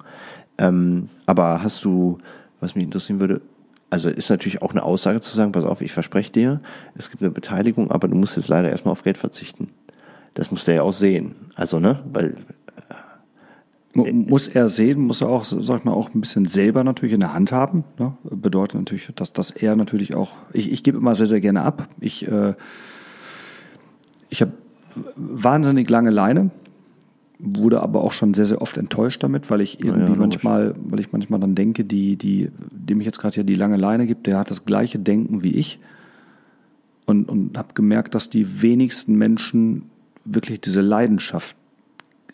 Ähm, aber hast du, was mich interessieren würde, also ist natürlich auch eine Aussage zu sagen, pass auf, ich verspreche dir, es gibt eine Beteiligung, aber du musst jetzt leider erstmal auf Geld verzichten. Das muss der ja auch sehen. Also, ne, weil muss er sehen, muss er auch, sag ich mal, auch ein bisschen selber natürlich in der Hand haben. Ne? Bedeutet natürlich, dass, dass er natürlich auch, ich, ich gebe immer sehr, sehr gerne ab. Ich, äh, ich habe wahnsinnig lange Leine, wurde aber auch schon sehr, sehr oft enttäuscht damit, weil ich irgendwie ja, manchmal, weil ich manchmal dann denke, die, die, dem ich jetzt gerade ja die lange Leine gibt, der hat das gleiche Denken wie ich. Und, und habe gemerkt, dass die wenigsten Menschen wirklich diese Leidenschaft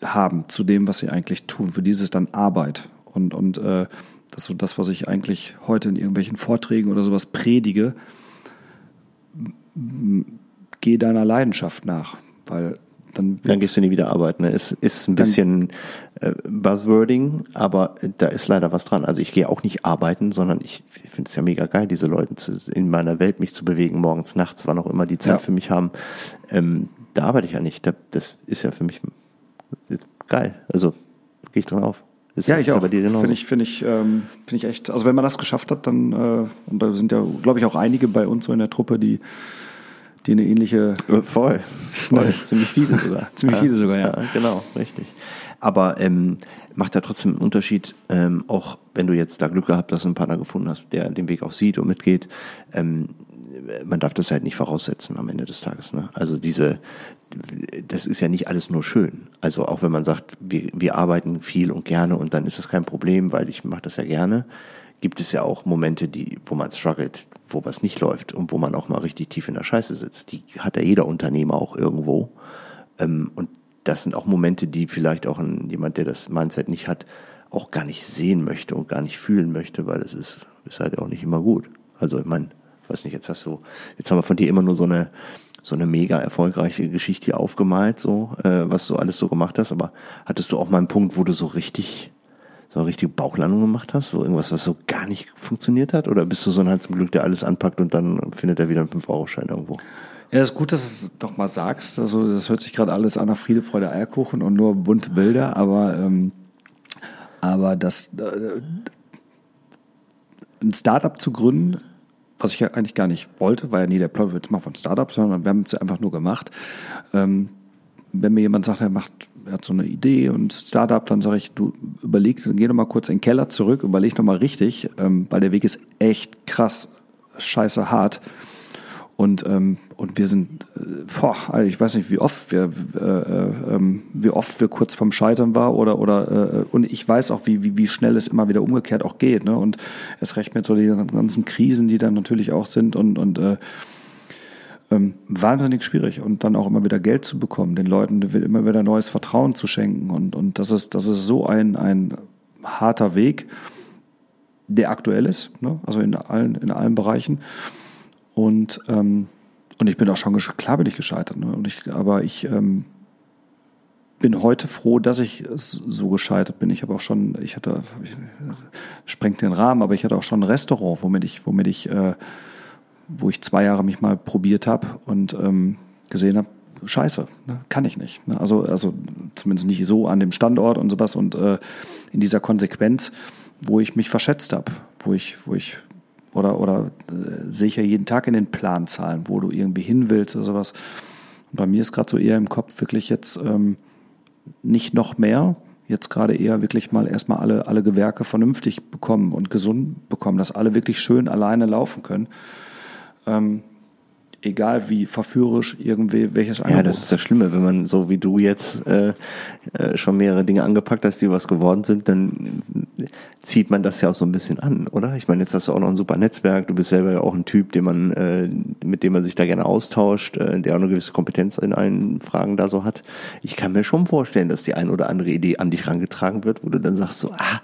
haben zu dem, was sie eigentlich tun. Für dieses dann Arbeit. Und, und äh, das ist so das, was ich eigentlich heute in irgendwelchen Vorträgen oder sowas predige. Geh deiner Leidenschaft nach, weil dann, dann gehst du nie wieder arbeiten. Ne? Es ist ein bisschen äh, Buzzwording, aber da ist leider was dran. Also ich gehe auch nicht arbeiten, sondern ich, ich finde es ja mega geil, diese Leute zu, in meiner Welt mich zu bewegen, morgens, nachts, wann auch immer die Zeit ja. für mich haben. Ähm, da arbeite ich ja nicht. Das ist ja für mich geil. Also gehe ich dran auf. Ist ja, ich auch. Finde ich, finde ich, ähm, finde ich echt. Also wenn man das geschafft hat, dann äh, und da sind ja, glaube ich, auch einige bei uns so in der Truppe, die die eine ähnliche. Voll, voll. [laughs] ziemlich viele sogar. [laughs] ziemlich viele sogar, ja. ja. Genau, richtig. Aber ähm, macht ja trotzdem einen Unterschied, ähm, auch wenn du jetzt da Glück gehabt hast, einen Partner gefunden hast, der den Weg auch sieht und mitgeht. Ähm, man darf das halt nicht voraussetzen am Ende des Tages. Ne? Also diese, das ist ja nicht alles nur schön. Also auch wenn man sagt, wir, wir arbeiten viel und gerne und dann ist das kein Problem, weil ich mache das ja gerne, gibt es ja auch Momente, die, wo man struggelt, wo was nicht läuft und wo man auch mal richtig tief in der Scheiße sitzt. Die hat ja jeder Unternehmer auch irgendwo. Ähm, und das sind auch Momente, die vielleicht auch ein, jemand, der das Mindset nicht hat, auch gar nicht sehen möchte und gar nicht fühlen möchte, weil es ist, ist halt auch nicht immer gut. Also ich meine, weiß nicht, jetzt hast du, jetzt haben wir von dir immer nur so eine, so eine mega erfolgreiche Geschichte aufgemalt, so, äh, was du alles so gemacht hast, aber hattest du auch mal einen Punkt, wo du so richtig, so eine richtige Bauchlandung gemacht hast, wo irgendwas, was so gar nicht funktioniert hat? Oder bist du so ein halt zum Glück, der alles anpackt und dann findet er wieder einen 5-Euro-Schein irgendwo? Ja, ist gut, dass du es doch mal sagst. Also das hört sich gerade alles an nach Friede, Freude, Eierkuchen und nur bunte Bilder, aber, ähm, aber das äh, ein Startup zu gründen, was ich ja eigentlich gar nicht wollte, war ja nie der Plan jetzt mal von Startup, sondern wir haben es einfach nur gemacht. Ähm, wenn mir jemand sagt, er macht, er hat so eine Idee und Startup, dann sage ich, du überleg, geh doch mal kurz in den Keller zurück, überleg noch mal richtig, ähm, weil der Weg ist echt krass, scheiße hart. Und, ähm, und wir sind, äh, boah, also ich weiß nicht, wie oft wir, äh, äh, ähm, wie oft wir kurz vorm Scheitern war oder, oder äh, und ich weiß auch, wie, wie, wie schnell es immer wieder umgekehrt auch geht. Ne? Und es recht mit so die ganzen Krisen, die dann natürlich auch sind und, und äh, ähm, wahnsinnig schwierig und dann auch immer wieder Geld zu bekommen, den Leuten immer wieder neues Vertrauen zu schenken. Und, und das ist, das ist so ein, ein harter Weg, der aktuell ist, ne? also in allen, in allen Bereichen. Und, ähm, und ich bin auch schon, klar bin ich gescheitert. Ne? Und ich, aber ich ähm, bin heute froh, dass ich so gescheitert bin. Ich habe auch schon, ich hatte, ich, sprengt den Rahmen, aber ich hatte auch schon ein Restaurant, womit ich, womit ich, äh, wo ich zwei Jahre mich mal probiert habe und ähm, gesehen habe, scheiße, ne? kann ich nicht. Ne? Also, also zumindest nicht so an dem Standort und sowas und äh, in dieser Konsequenz, wo ich mich verschätzt habe, wo ich, wo ich oder, oder äh, sehe ich ja jeden Tag in den Planzahlen, wo du irgendwie hin willst oder sowas. Und bei mir ist gerade so eher im Kopf wirklich jetzt ähm, nicht noch mehr, jetzt gerade eher wirklich mal erstmal alle, alle Gewerke vernünftig bekommen und gesund bekommen, dass alle wirklich schön alleine laufen können. Ähm, egal wie verführerisch irgendwie welches Angebot Ja, das ist das Schlimme, wenn man so wie du jetzt äh, äh, schon mehrere Dinge angepackt hast, die was geworden sind, dann zieht man das ja auch so ein bisschen an, oder? Ich meine, jetzt hast du auch noch ein super Netzwerk, du bist selber ja auch ein Typ, den man, äh, mit dem man sich da gerne austauscht, äh, der auch eine gewisse Kompetenz in allen Fragen da so hat. Ich kann mir schon vorstellen, dass die ein oder andere Idee an dich rangetragen wird, wo du dann sagst so, ah,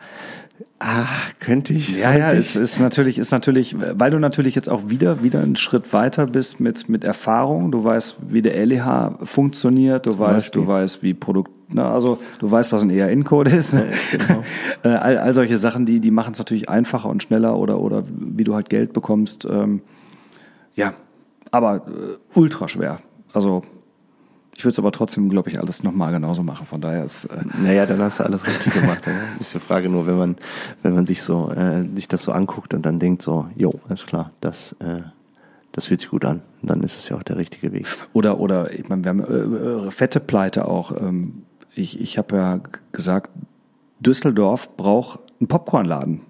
Ah, könnte ich. Ja, ja, es ist natürlich, ist natürlich, weil du natürlich jetzt auch wieder, wieder einen Schritt weiter bist mit, mit Erfahrung. Du weißt, wie der LEH funktioniert. Du weißt, du weißt, wie Produkt, na, also du weißt, was ein ERN-Code ist. Ne? Ja, genau. [laughs] Äh, all, all solche Sachen, die, die machen es natürlich einfacher und schneller oder, oder wie du halt Geld bekommst. Ähm, ja, aber äh, ultra schwer. Also ich würde es aber trotzdem, glaube ich, alles nochmal genauso machen. Von daher ist. Äh naja, dann hast du alles richtig gemacht. ja. Ist die Frage nur, wenn man, wenn man sich so, äh, sich das so anguckt und dann denkt so, jo, ist klar, das, äh, das fühlt sich gut an. Dann ist es ja auch der richtige Weg. Oder, oder, ich meine, wir haben äh fette Pleite auch. Ähm, ich ich habe ja gesagt, Düsseldorf braucht einen Popcornladen.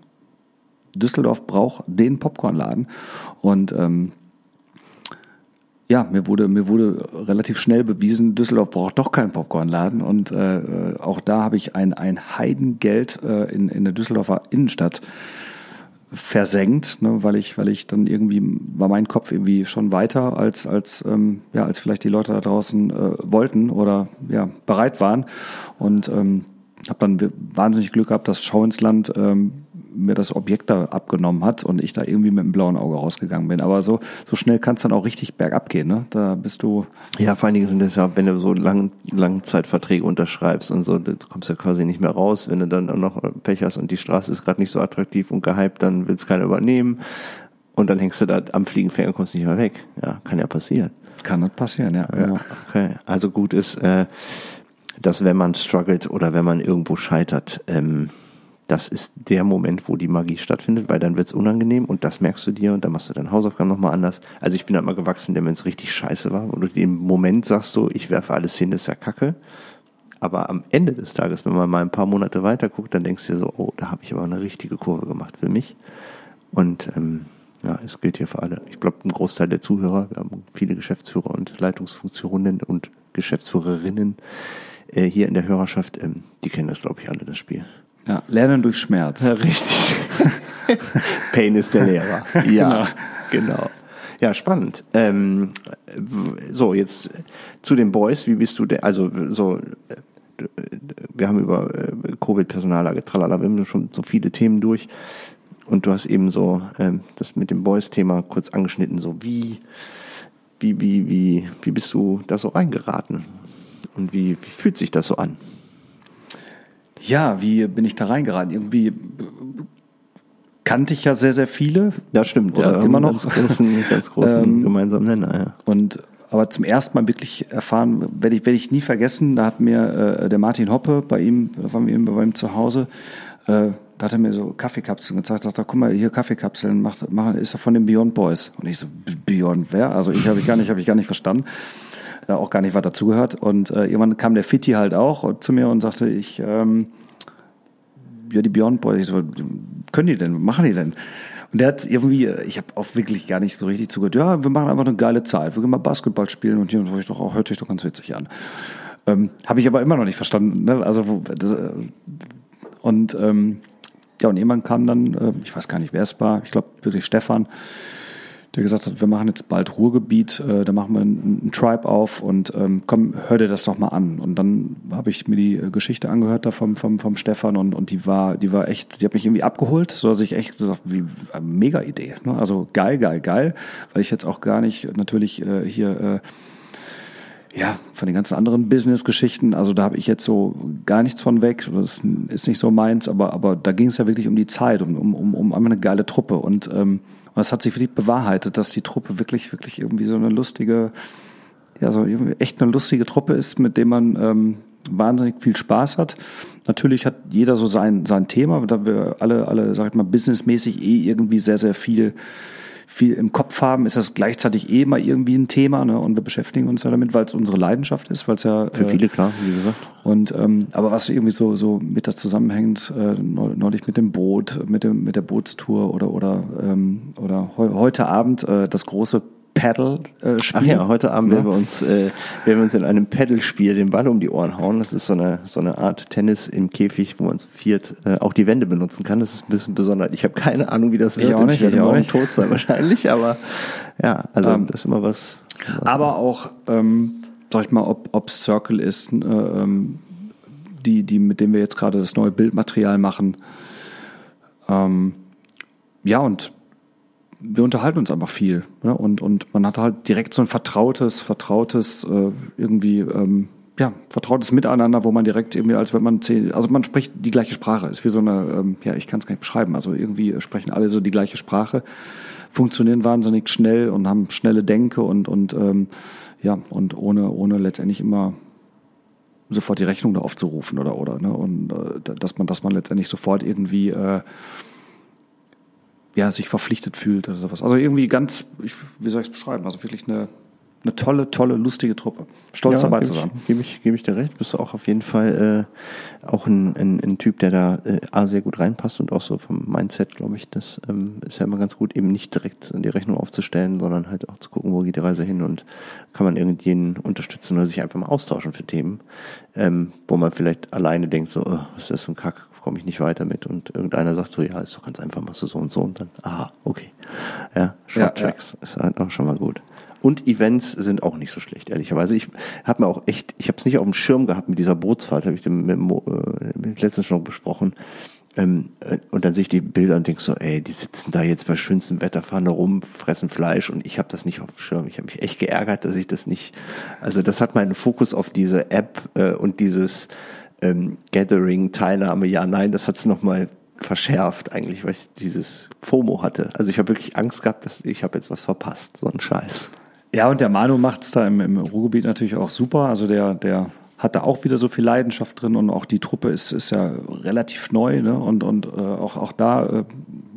Düsseldorf braucht den Popcornladen. Und ähm, ja, mir wurde, mir wurde relativ schnell bewiesen, Düsseldorf braucht doch keinen Popcornladen. Und äh, auch da habe ich ein, ein Heidengeld äh, in, in der Düsseldorfer Innenstadt versenkt, ne, weil ich, weil ich dann irgendwie war mein Kopf irgendwie schon weiter als als ähm, ja als vielleicht die Leute da draußen äh, wollten oder ja bereit waren und ähm, habe dann wahnsinnig Glück gehabt, dass Schau ins Land ähm, mir das Objekt da abgenommen hat und ich da irgendwie mit einem blauen Auge rausgegangen bin. Aber so, so schnell kann es dann auch richtig bergab gehen, ne? Da bist du. Ja, vor allen Dingen sind das ja, wenn du so lang, Langzeitverträge unterschreibst und so, du kommst ja quasi nicht mehr raus. Wenn du dann auch noch Pech hast und die Straße ist gerade nicht so attraktiv und gehypt, dann will es keiner übernehmen. Und dann hängst du da am Fliegenfänger und kommst nicht mehr weg. Ja, kann ja passieren. Kann das passieren, ja. ja. Okay. Also gut ist, äh, dass wenn man struggelt oder wenn man irgendwo scheitert, ähm, das ist der Moment, wo die Magie stattfindet, weil dann wird's unangenehm und das merkst du dir und dann machst du deine Hausaufgaben nochmal anders. Also ich bin halt mal gewachsen, wenn es richtig scheiße war, du im Moment sagst du, ich werfe alles hin, das ist ja kacke. Aber am Ende des Tages, wenn man mal ein paar Monate weiter guckt, dann denkst du dir so, oh, da habe ich aber eine richtige Kurve gemacht für mich. Und ähm, ja, es gilt hier für alle. Ich glaube, ein Großteil der Zuhörer, wir haben viele Geschäftsführer und Leitungsfunktionen und Geschäftsführerinnen äh, hier in der Hörerschaft, ähm, die kennen das, glaube ich, alle, das Spiel. Ja, Lernen durch Schmerz. Ja, richtig. [laughs] Pain ist der Lehrer. Ja, genau. genau. Ja, spannend. Ähm, so, jetzt zu den Boys. Wie bist du der? Also, so, wir haben über äh, Covid-Personallage, tralala, wir haben schon so viele Themen durch. Und du hast eben so ähm, das mit dem Boys-Thema kurz angeschnitten. So, wie, wie, wie, wie, wie bist du da so reingeraten? Und wie, wie fühlt sich das so an? Ja, wie bin ich da reingeraten? Irgendwie kannte ich ja sehr, sehr viele. Ja, stimmt. Ja, immer noch. Ganz großen, ganz großen [laughs] ähm, gemeinsamen Nenner, ja. Und aber zum ersten Mal wirklich erfahren, werde ich, werde ich nie vergessen, da hat mir äh, der Martin Hoppe bei ihm, da waren wir eben bei ihm zu Hause, äh, da hat er mir so Kaffeekapseln gezeigt, sagt er, guck mal, hier Kaffeekapseln, macht, macht, ist er von den Beyond Boys. Und ich so, Beyond wer? Also ich habe ich gar nicht, habe ich gar nicht verstanden. Äh, auch gar nicht, was dazugehört. Und äh, irgendwann kam der Fitti halt auch zu mir und sagte, ich, ähm, ja, die Beyond Boys, ich so, können die denn, machen die denn? Und der hat irgendwie, ich habe auch wirklich gar nicht so richtig zugehört, ja, wir machen einfach eine geile Zeit, wir gehen mal Basketball spielen und hier und ich doch auch, hört sich doch ganz witzig an. Ähm, habe ich aber immer noch nicht verstanden. Ne? Also, das, äh, und ähm, ja, und irgendwann kam dann, äh, ich weiß gar nicht, wer es war, ich glaube wirklich Stefan, der gesagt hat, wir machen jetzt bald Ruhrgebiet, äh, da machen wir einen, Tribe auf und ähm, komm, hör dir das doch mal an. Und dann habe ich mir die äh, Geschichte angehört da vom, vom, vom Stefan und, und die war, die war echt, die hat mich irgendwie abgeholt, so dass ich echt gesagt, wie äh, mega Idee. Ne? Also geil, geil, geil, weil ich jetzt auch gar nicht natürlich äh, hier äh, ja, von den ganzen anderen Business-Geschichten, also da habe ich jetzt so gar nichts von weg. Das ist nicht so meins, aber, aber da ging es ja wirklich um die Zeit, um, um, um, um eine geile Truppe. Und ähm, und es hat sich wirklich bewahrheitet, dass die Truppe wirklich, wirklich irgendwie so eine lustige, ja, so echt eine lustige Truppe ist, mit dem man ähm, wahnsinnig viel Spaß hat. Natürlich hat jeder so sein, sein Thema, da wir alle, alle, sag ich mal, businessmäßig eh irgendwie sehr, sehr viel viel im Kopf haben, ist das gleichzeitig eh mal irgendwie ein Thema. Ne? Und wir beschäftigen uns ja damit, weil es unsere Leidenschaft ist, weil es ja. Für äh, viele, klar, wie gesagt. Und ähm, aber was irgendwie so, so mit das zusammenhängt, äh, neulich mit dem Boot, mit, dem, mit der Bootstour oder oder, ähm, oder heu, heute Abend äh, das große Paddle-Spiel. Ach ja, heute Abend ja. werden wir uns, äh, werden wir uns in einem Paddle-Spiel den Ball um die Ohren hauen. Das ist so eine, so eine Art Tennis im Käfig, wo man zu viert äh, auch die Wände benutzen kann. Das ist ein bisschen besonders. Ich habe keine Ahnung, wie das ich wird. Auch nicht, ich werde ich morgen tot sein wahrscheinlich, aber ja, also ähm, das ist immer was. was aber auch, ähm, sag ich mal, ob, ob Circle ist, äh, ähm, die, die, mit dem wir jetzt gerade das neue Bildmaterial machen. Ähm, ja, und wir unterhalten uns einfach viel. Ne? Und, und man hat halt direkt so ein vertrautes, vertrautes, äh, irgendwie, ähm, ja, vertrautes Miteinander, wo man direkt irgendwie, als wenn man zehn, also man spricht die gleiche Sprache. Ist wie so eine, ähm, ja, ich kann es gar nicht beschreiben. Also irgendwie sprechen alle so die gleiche Sprache, funktionieren wahnsinnig schnell und haben schnelle Denke und, und ähm, ja, und ohne, ohne letztendlich immer sofort die Rechnung da aufzurufen oder oder ne? und äh, dass man dass man letztendlich sofort irgendwie äh, ja, sich verpflichtet fühlt oder sowas. Also irgendwie ganz, ich, wie soll ich es beschreiben? Also wirklich eine, eine tolle, tolle, lustige Truppe. Stolz ja, dabei zu sein. Gebe ich, gebe ich dir recht. Bist du auch auf jeden Fall äh, auch ein, ein, ein, Typ, der da äh, A, sehr gut reinpasst und auch so vom Mindset, glaube ich, das ähm, ist ja immer ganz gut, eben nicht direkt die Rechnung aufzustellen, sondern halt auch zu gucken, wo geht die Reise hin und kann man irgendjenen unterstützen oder sich einfach mal austauschen für Themen, ähm, wo man vielleicht alleine denkt, so, oh, was ist das für ein Kack, komme ich nicht weiter mit. Und irgendeiner sagt so, ja, ist doch ganz einfach, machst du so und so und dann, aha, okay. Ja, Short Tracks ja, ja. ist halt auch schon mal gut. Und Events sind auch nicht so schlecht, ehrlicherweise. Ich habe mir auch echt, ich habe es nicht auf dem Schirm gehabt mit dieser Bootsfahrt, habe ich mit, mit, äh, mit letztens schon besprochen. Ähm, äh, und dann sehe ich die Bilder und denke so, ey, die sitzen da jetzt bei schönstem Wetter, fahren da rum, fressen Fleisch und ich habe das nicht auf dem Schirm. Ich habe mich echt geärgert, dass ich das nicht. Also das hat meinen Fokus auf diese App äh, und dieses ähm, Gathering, Teilnahme, ja, nein, das hat es nochmal verschärft eigentlich, weil ich dieses FOMO hatte. Also ich habe wirklich Angst gehabt, dass ich habe jetzt was verpasst, so ein Scheiß. Ja, und der Manu macht es da im, im Ruhrgebiet natürlich auch super. Also der, der hat da auch wieder so viel Leidenschaft drin und auch die Truppe ist, ist ja relativ neu ne? und, und äh, auch, auch da äh,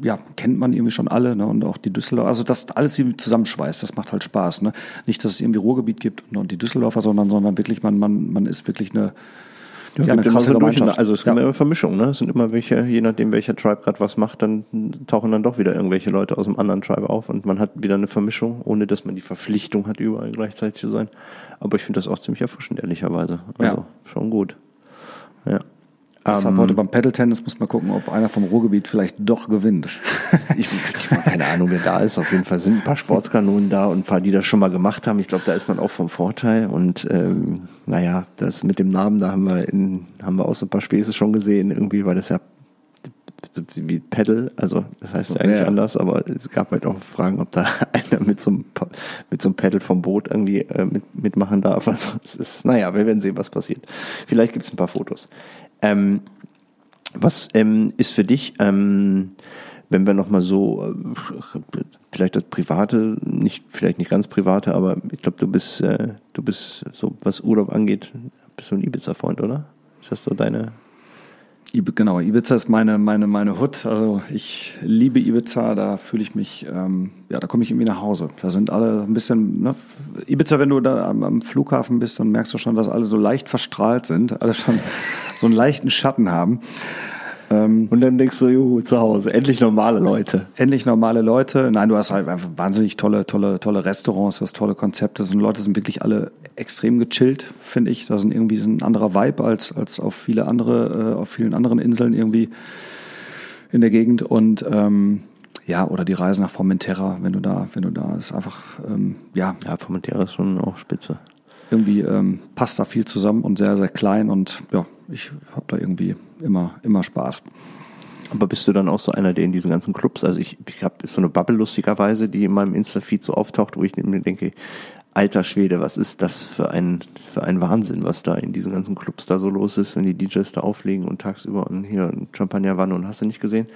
ja, kennt man irgendwie schon alle ne? und auch die Düsseldorfer, also das alles irgendwie zusammenschweißt, das macht halt Spaß. Ne? Nicht, dass es irgendwie Ruhrgebiet gibt und, und die Düsseldorfer, sondern, sondern wirklich, man, man, man ist wirklich eine, ja, ja, eine krasse Gemeinschaft. Also es gibt ja. immer Vermischung, ne? Es sind immer welche, je nachdem welcher Tribe gerade was macht, dann tauchen dann doch wieder irgendwelche Leute aus einem anderen Tribe auf und man hat wieder eine Vermischung, ohne dass man die Verpflichtung hat, überall gleichzeitig zu sein. Aber ich finde das auch ziemlich erfrischend, ehrlicherweise. Also ja. schon gut. Ja. Deshalb um, heute beim Paddle-Tennis muss man gucken, ob einer vom Ruhrgebiet vielleicht doch gewinnt. [laughs] ich, ich habe keine Ahnung, wer da ist. Auf jeden Fall sind ein paar Sportskanonen da und ein paar, die das schon mal gemacht haben. Ich glaube, da ist man auch vom Vorteil. Und ähm, naja, das mit dem Namen, da haben wir, in, haben wir auch so ein paar Späße schon gesehen. Irgendwie war das ja wie Pedal, also das heißt ja eigentlich ja. anders, aber es gab halt auch Fragen, ob da [laughs] einer mit so einem, mit so einem Pedal vom Boot irgendwie äh, mit, mitmachen darf. Also es ist, naja, wir werden sehen, was passiert. Vielleicht gibt es ein paar Fotos. Ähm, was ähm, ist für dich, ähm, wenn wir nochmal so, äh, vielleicht das Private, nicht, vielleicht nicht ganz Private, aber ich glaube, du bist, äh, du bist so, was Urlaub angeht, bist du ein Ibiza-Freund, oder? Ist das so deine, Genau, Ibiza ist meine, meine, meine Hut. Also ich liebe Ibiza, da fühle ich mich, ähm, ja, da komme ich irgendwie nach Hause. Da sind alle ein bisschen, ne? Ibiza, wenn du da am, am, Flughafen bist, dann merkst du schon, dass alle so leicht verstrahlt sind, alle schon [laughs] so einen leichten Schatten haben. Ähm, und dann denkst du, juhu, zu Hause, endlich normale Leute. Endlich normale Leute. Nein, du hast halt einfach wahnsinnig tolle, tolle, tolle Restaurants, du hast tolle Konzepte. Und Leute sind wirklich alle extrem gechillt, finde ich. Da sind irgendwie so ein anderer Vibe als, als auf viele andere, äh, auf vielen anderen Inseln irgendwie in der Gegend. Und ähm, ja, oder die Reise nach Formentera, wenn du da, wenn du da ist einfach, ähm, ja. Ja, Formentera ist schon auch spitze. Irgendwie ähm, passt da viel zusammen und sehr, sehr klein und ja, ich habe da irgendwie immer, immer Spaß. Aber bist du dann auch so einer, der in diesen ganzen Clubs, also ich, ich habe so eine Bubble lustigerweise, die in meinem Insta-Feed so auftaucht, wo ich mir denke, alter Schwede, was ist das für ein, für ein Wahnsinn, was da in diesen ganzen Clubs da so los ist, wenn die DJs da auflegen und tagsüber und hier Champagnerwanne und hast du nicht gesehen.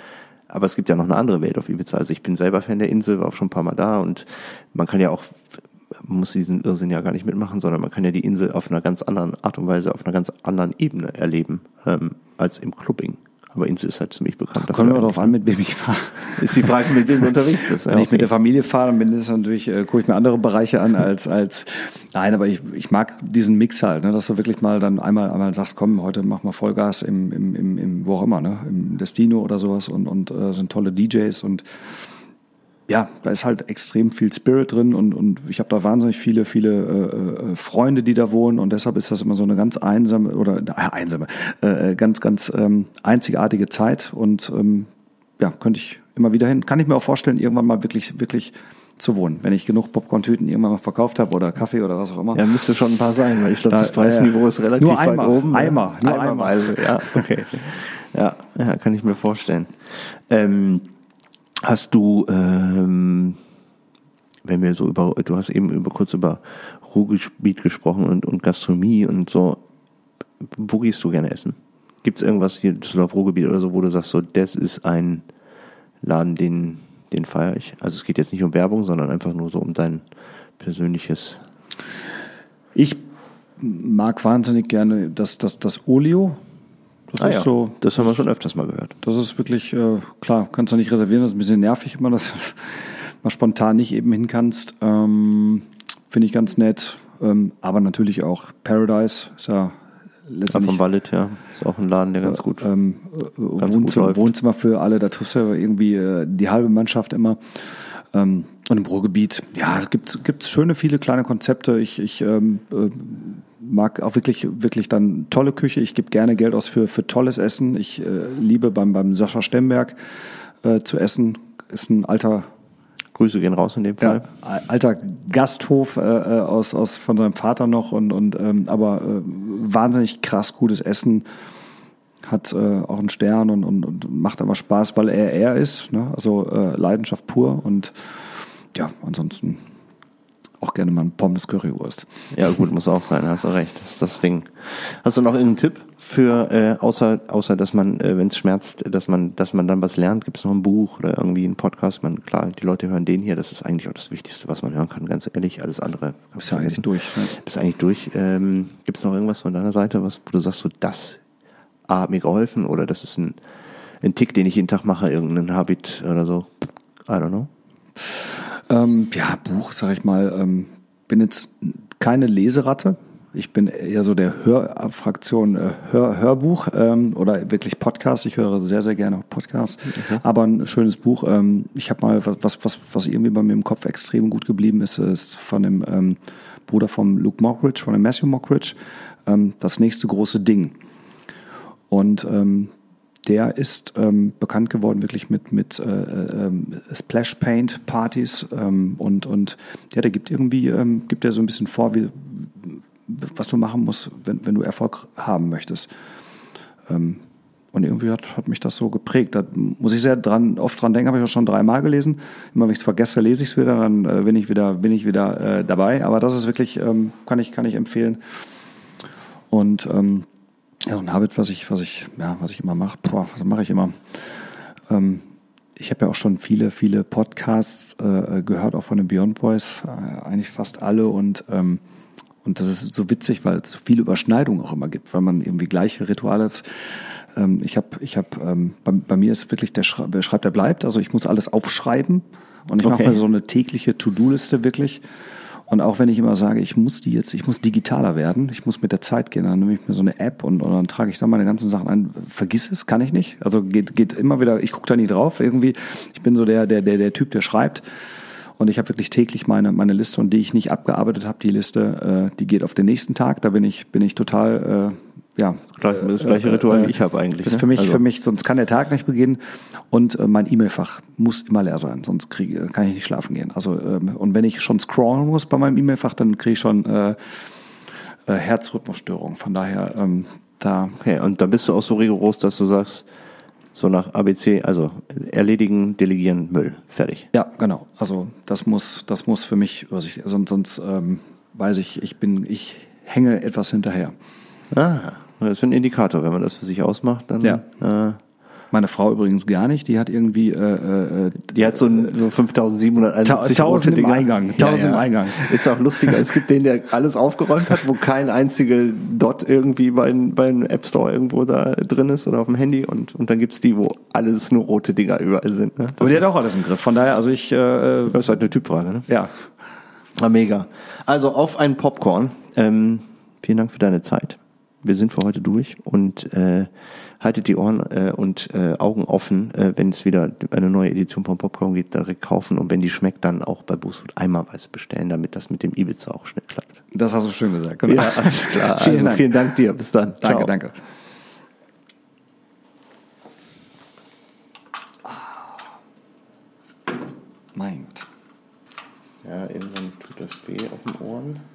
Aber es gibt ja noch eine andere Welt auf Ibiza. Also ich bin selber Fan der Insel, war auch schon ein paar Mal da und man kann ja auch muss diesen Irrsinn ja gar nicht mitmachen, sondern man kann ja die Insel auf einer ganz anderen Art und Weise, auf einer ganz anderen Ebene erleben ähm, als im Clubbing. Aber Insel ist halt ziemlich bekannt. Kommt aber darauf an, mit wem ich fahre. [laughs] Ist die Frage, mit wem du unterwegs bist. Wenn ja, okay. ich mit der Familie fahre, dann bin das natürlich, äh, gucke ich mir andere Bereiche an als, als nein, aber ich, ich mag diesen Mix halt, ne, dass du wirklich mal dann einmal, einmal sagst, komm, heute mach mal Vollgas im, im, im, im wo auch immer, ne, im Destino oder sowas und, und äh, sind tolle DJs und ja, da ist halt extrem viel Spirit drin und, und ich habe da wahnsinnig viele, viele äh, äh, Freunde, die da wohnen und deshalb ist das immer so eine ganz einsame oder äh, einsame, äh, ganz, ganz ähm, einzigartige Zeit und ähm, ja, könnte ich immer wieder hin. Kann ich mir auch vorstellen, irgendwann mal wirklich, wirklich zu wohnen, wenn ich genug Popcorn-Tüten irgendwann mal verkauft habe oder Kaffee oder was auch immer. Ja, müsste schon ein paar sein, weil ich glaube, da, das Preisniveau äh, ist relativ nur einmal, weit oben. Eimer, nur Eimerweise, ja, [laughs] okay. ja, ja, kann ich mir vorstellen. Ähm, Hast du, ähm, wenn wir so über, du hast eben über kurz über Ruhrgebiet gesprochen und, und Gastronomie und so, wo gehst du gerne essen? Gibt es irgendwas hier Düsseldorf Ruhrgebiet oder so, wo du sagst, so, das ist ein Laden, den, den feiere ich? Also es geht jetzt nicht um Werbung, sondern einfach nur so um dein persönliches. Ich mag wahnsinnig gerne das, das, das Olio. Das ah, ist ja. so. Das haben wir schon öfters mal gehört. Das ist wirklich, äh, klar, kannst du nicht reservieren, das ist ein bisschen nervig immer, dass du mal spontan nicht eben hin kannst. Ähm, Finde ich ganz nett. Ähm, aber natürlich auch Paradise ist ja letztendlich. Vom Wallet, ja. Ist auch ein Laden, der ganz gut, ähm, ganz Wohnzimmer, gut Wohnzimmer für alle, da triffst du ja irgendwie äh, die halbe Mannschaft immer. Ähm, und im Ruhrgebiet, ja, gibt es schöne, viele kleine Konzepte. Ich, ich ähm, äh, mag auch wirklich, wirklich dann tolle Küche. Ich gebe gerne Geld aus für, für tolles Essen. Ich äh, liebe beim, beim Sascha Stemberg äh, zu essen. Ist ein alter Grüße gehen raus in dem Fall. Ja, alter Gasthof äh, äh, aus, aus von seinem Vater noch und, und ähm, aber äh, wahnsinnig krass gutes Essen. Hat äh, auch einen Stern und, und, und macht aber Spaß, weil er er ist. Ne? Also äh, Leidenschaft pur und ja, ansonsten auch gerne mal ein Pommes Currywurst. Ja, gut, muss auch sein, hast du recht. Das ist das Ding. Hast du noch irgendeinen Tipp für, äh, außer, außer dass man, äh, wenn es schmerzt, dass man, dass man dann was lernt? Gibt es noch ein Buch oder irgendwie einen Podcast? Man, klar, die Leute hören den hier, das ist eigentlich auch das Wichtigste, was man hören kann, ganz ehrlich. Alles andere. Ist ja eigentlich durch. Ne? Bist eigentlich durch. Ähm, Gibt es noch irgendwas von deiner Seite, was, wo du sagst, so das A, hat mir geholfen oder das ist ein, ein Tick, den ich jeden Tag mache, irgendein Habit oder so? I don't know. Ähm, ja, Buch, sag ich mal, ähm, bin jetzt keine Leseratte. Ich bin eher so der Hörfraktion äh, Hör, Hörbuch ähm, oder wirklich Podcast. Ich höre sehr, sehr gerne Podcasts. Okay. Aber ein schönes Buch. Ähm, ich habe mal was, was, was irgendwie bei mir im Kopf extrem gut geblieben ist, ist von dem ähm, Bruder von Luke Mockridge, von dem Matthew Mockridge, ähm, das nächste große Ding. Und ähm, der ist ähm, bekannt geworden wirklich mit, mit äh, äh, Splash Paint Partys ähm, und, und ja, der gibt irgendwie, ähm, gibt er so ein bisschen vor, wie, was du machen musst, wenn, wenn du Erfolg haben möchtest. Ähm, und irgendwie hat, hat mich das so geprägt. Da muss ich sehr dran, oft dran denken, habe ich auch schon dreimal gelesen. Immer wenn ich es vergesse, lese ich es wieder, dann äh, bin ich wieder, bin ich wieder äh, dabei. Aber das ist wirklich, ähm, kann, ich, kann ich empfehlen. Und ja, ein Habit, was ich, was ich, ja, was ich immer mache, boah, was mache ich immer? Ähm, ich habe ja auch schon viele, viele Podcasts äh, gehört, auch von den Beyond Boys, äh, eigentlich fast alle und ähm, und das ist so witzig, weil es so viele Überschneidungen auch immer gibt, weil man irgendwie gleiche Rituale hat. Ähm, ich habe, ich habe, ähm, bei, bei, mir ist wirklich der, Schre der schreibt, der bleibt. Also ich muss alles aufschreiben und ich okay. mache mir so eine tägliche To-Do-Liste wirklich. Und auch wenn ich immer sage, ich muss die jetzt, ich muss digitaler werden, ich muss mit der Zeit gehen, dann nehme ich mir so eine App und, und dann trage ich da meine ganzen Sachen ein. Vergiss es, kann ich nicht. Also geht, geht immer wieder, ich gucke da nie drauf irgendwie. Ich bin so der, der, der, der Typ, der schreibt. Und ich habe wirklich täglich meine, meine Liste und die ich nicht abgearbeitet habe, die Liste, äh, die geht auf den nächsten Tag. Da bin ich, bin ich total äh, ja, das gleiche Ritual, wie äh, ich habe eigentlich. Ist ne? für mich, also. für mich, sonst kann der Tag nicht beginnen und äh, mein E-Mail-Fach muss immer leer sein, sonst kriege, kann ich nicht schlafen gehen. Also ähm, und wenn ich schon scrollen muss bei meinem E-Mail-Fach, dann kriege ich schon äh, äh, Herzrhythmusstörungen. Von daher ähm, da. Okay, und da bist du auch so rigoros, dass du sagst, so nach ABC, also erledigen, delegieren, Müll, fertig. Ja, genau. Also das muss, das muss für mich, sonst, sonst ähm, weiß ich, ich bin, ich hänge etwas hinterher. Ah. Das ist ein Indikator, wenn man das für sich ausmacht, dann. Ja. Äh, meine Frau übrigens gar nicht, die hat irgendwie. Äh, äh, die hat so, ein, so 5771 1000 im Eingang. 1000 ja, ja. im Eingang. Ist auch lustiger. es gibt den, der alles aufgeräumt hat, wo kein einziger Dot irgendwie beim, beim App Store irgendwo da drin ist oder auf dem Handy. Und, und dann gibt's die, wo alles nur rote Dinger überall sind. Ne? Aber die hat auch alles im Griff. Von daher, also ich. Äh, das ist halt eine Typfrage, ne? Ja. Na, mega. Also auf ein Popcorn. Ähm, vielen Dank für deine Zeit wir sind für heute durch und äh, haltet die Ohren äh, und äh, Augen offen, äh, wenn es wieder eine neue Edition von Popcorn gibt, direkt kaufen und wenn die schmeckt, dann auch bei Boosfood einmalweise bestellen, damit das mit dem Ibiza auch schnell klappt. Das hast du schön gesagt. Genau. Ja, alles klar. [laughs] vielen, also, Dank. vielen Dank dir. Bis dann. Danke, Ciao. danke. Mein Gott. Ja, irgendwann tut das weh auf den Ohren.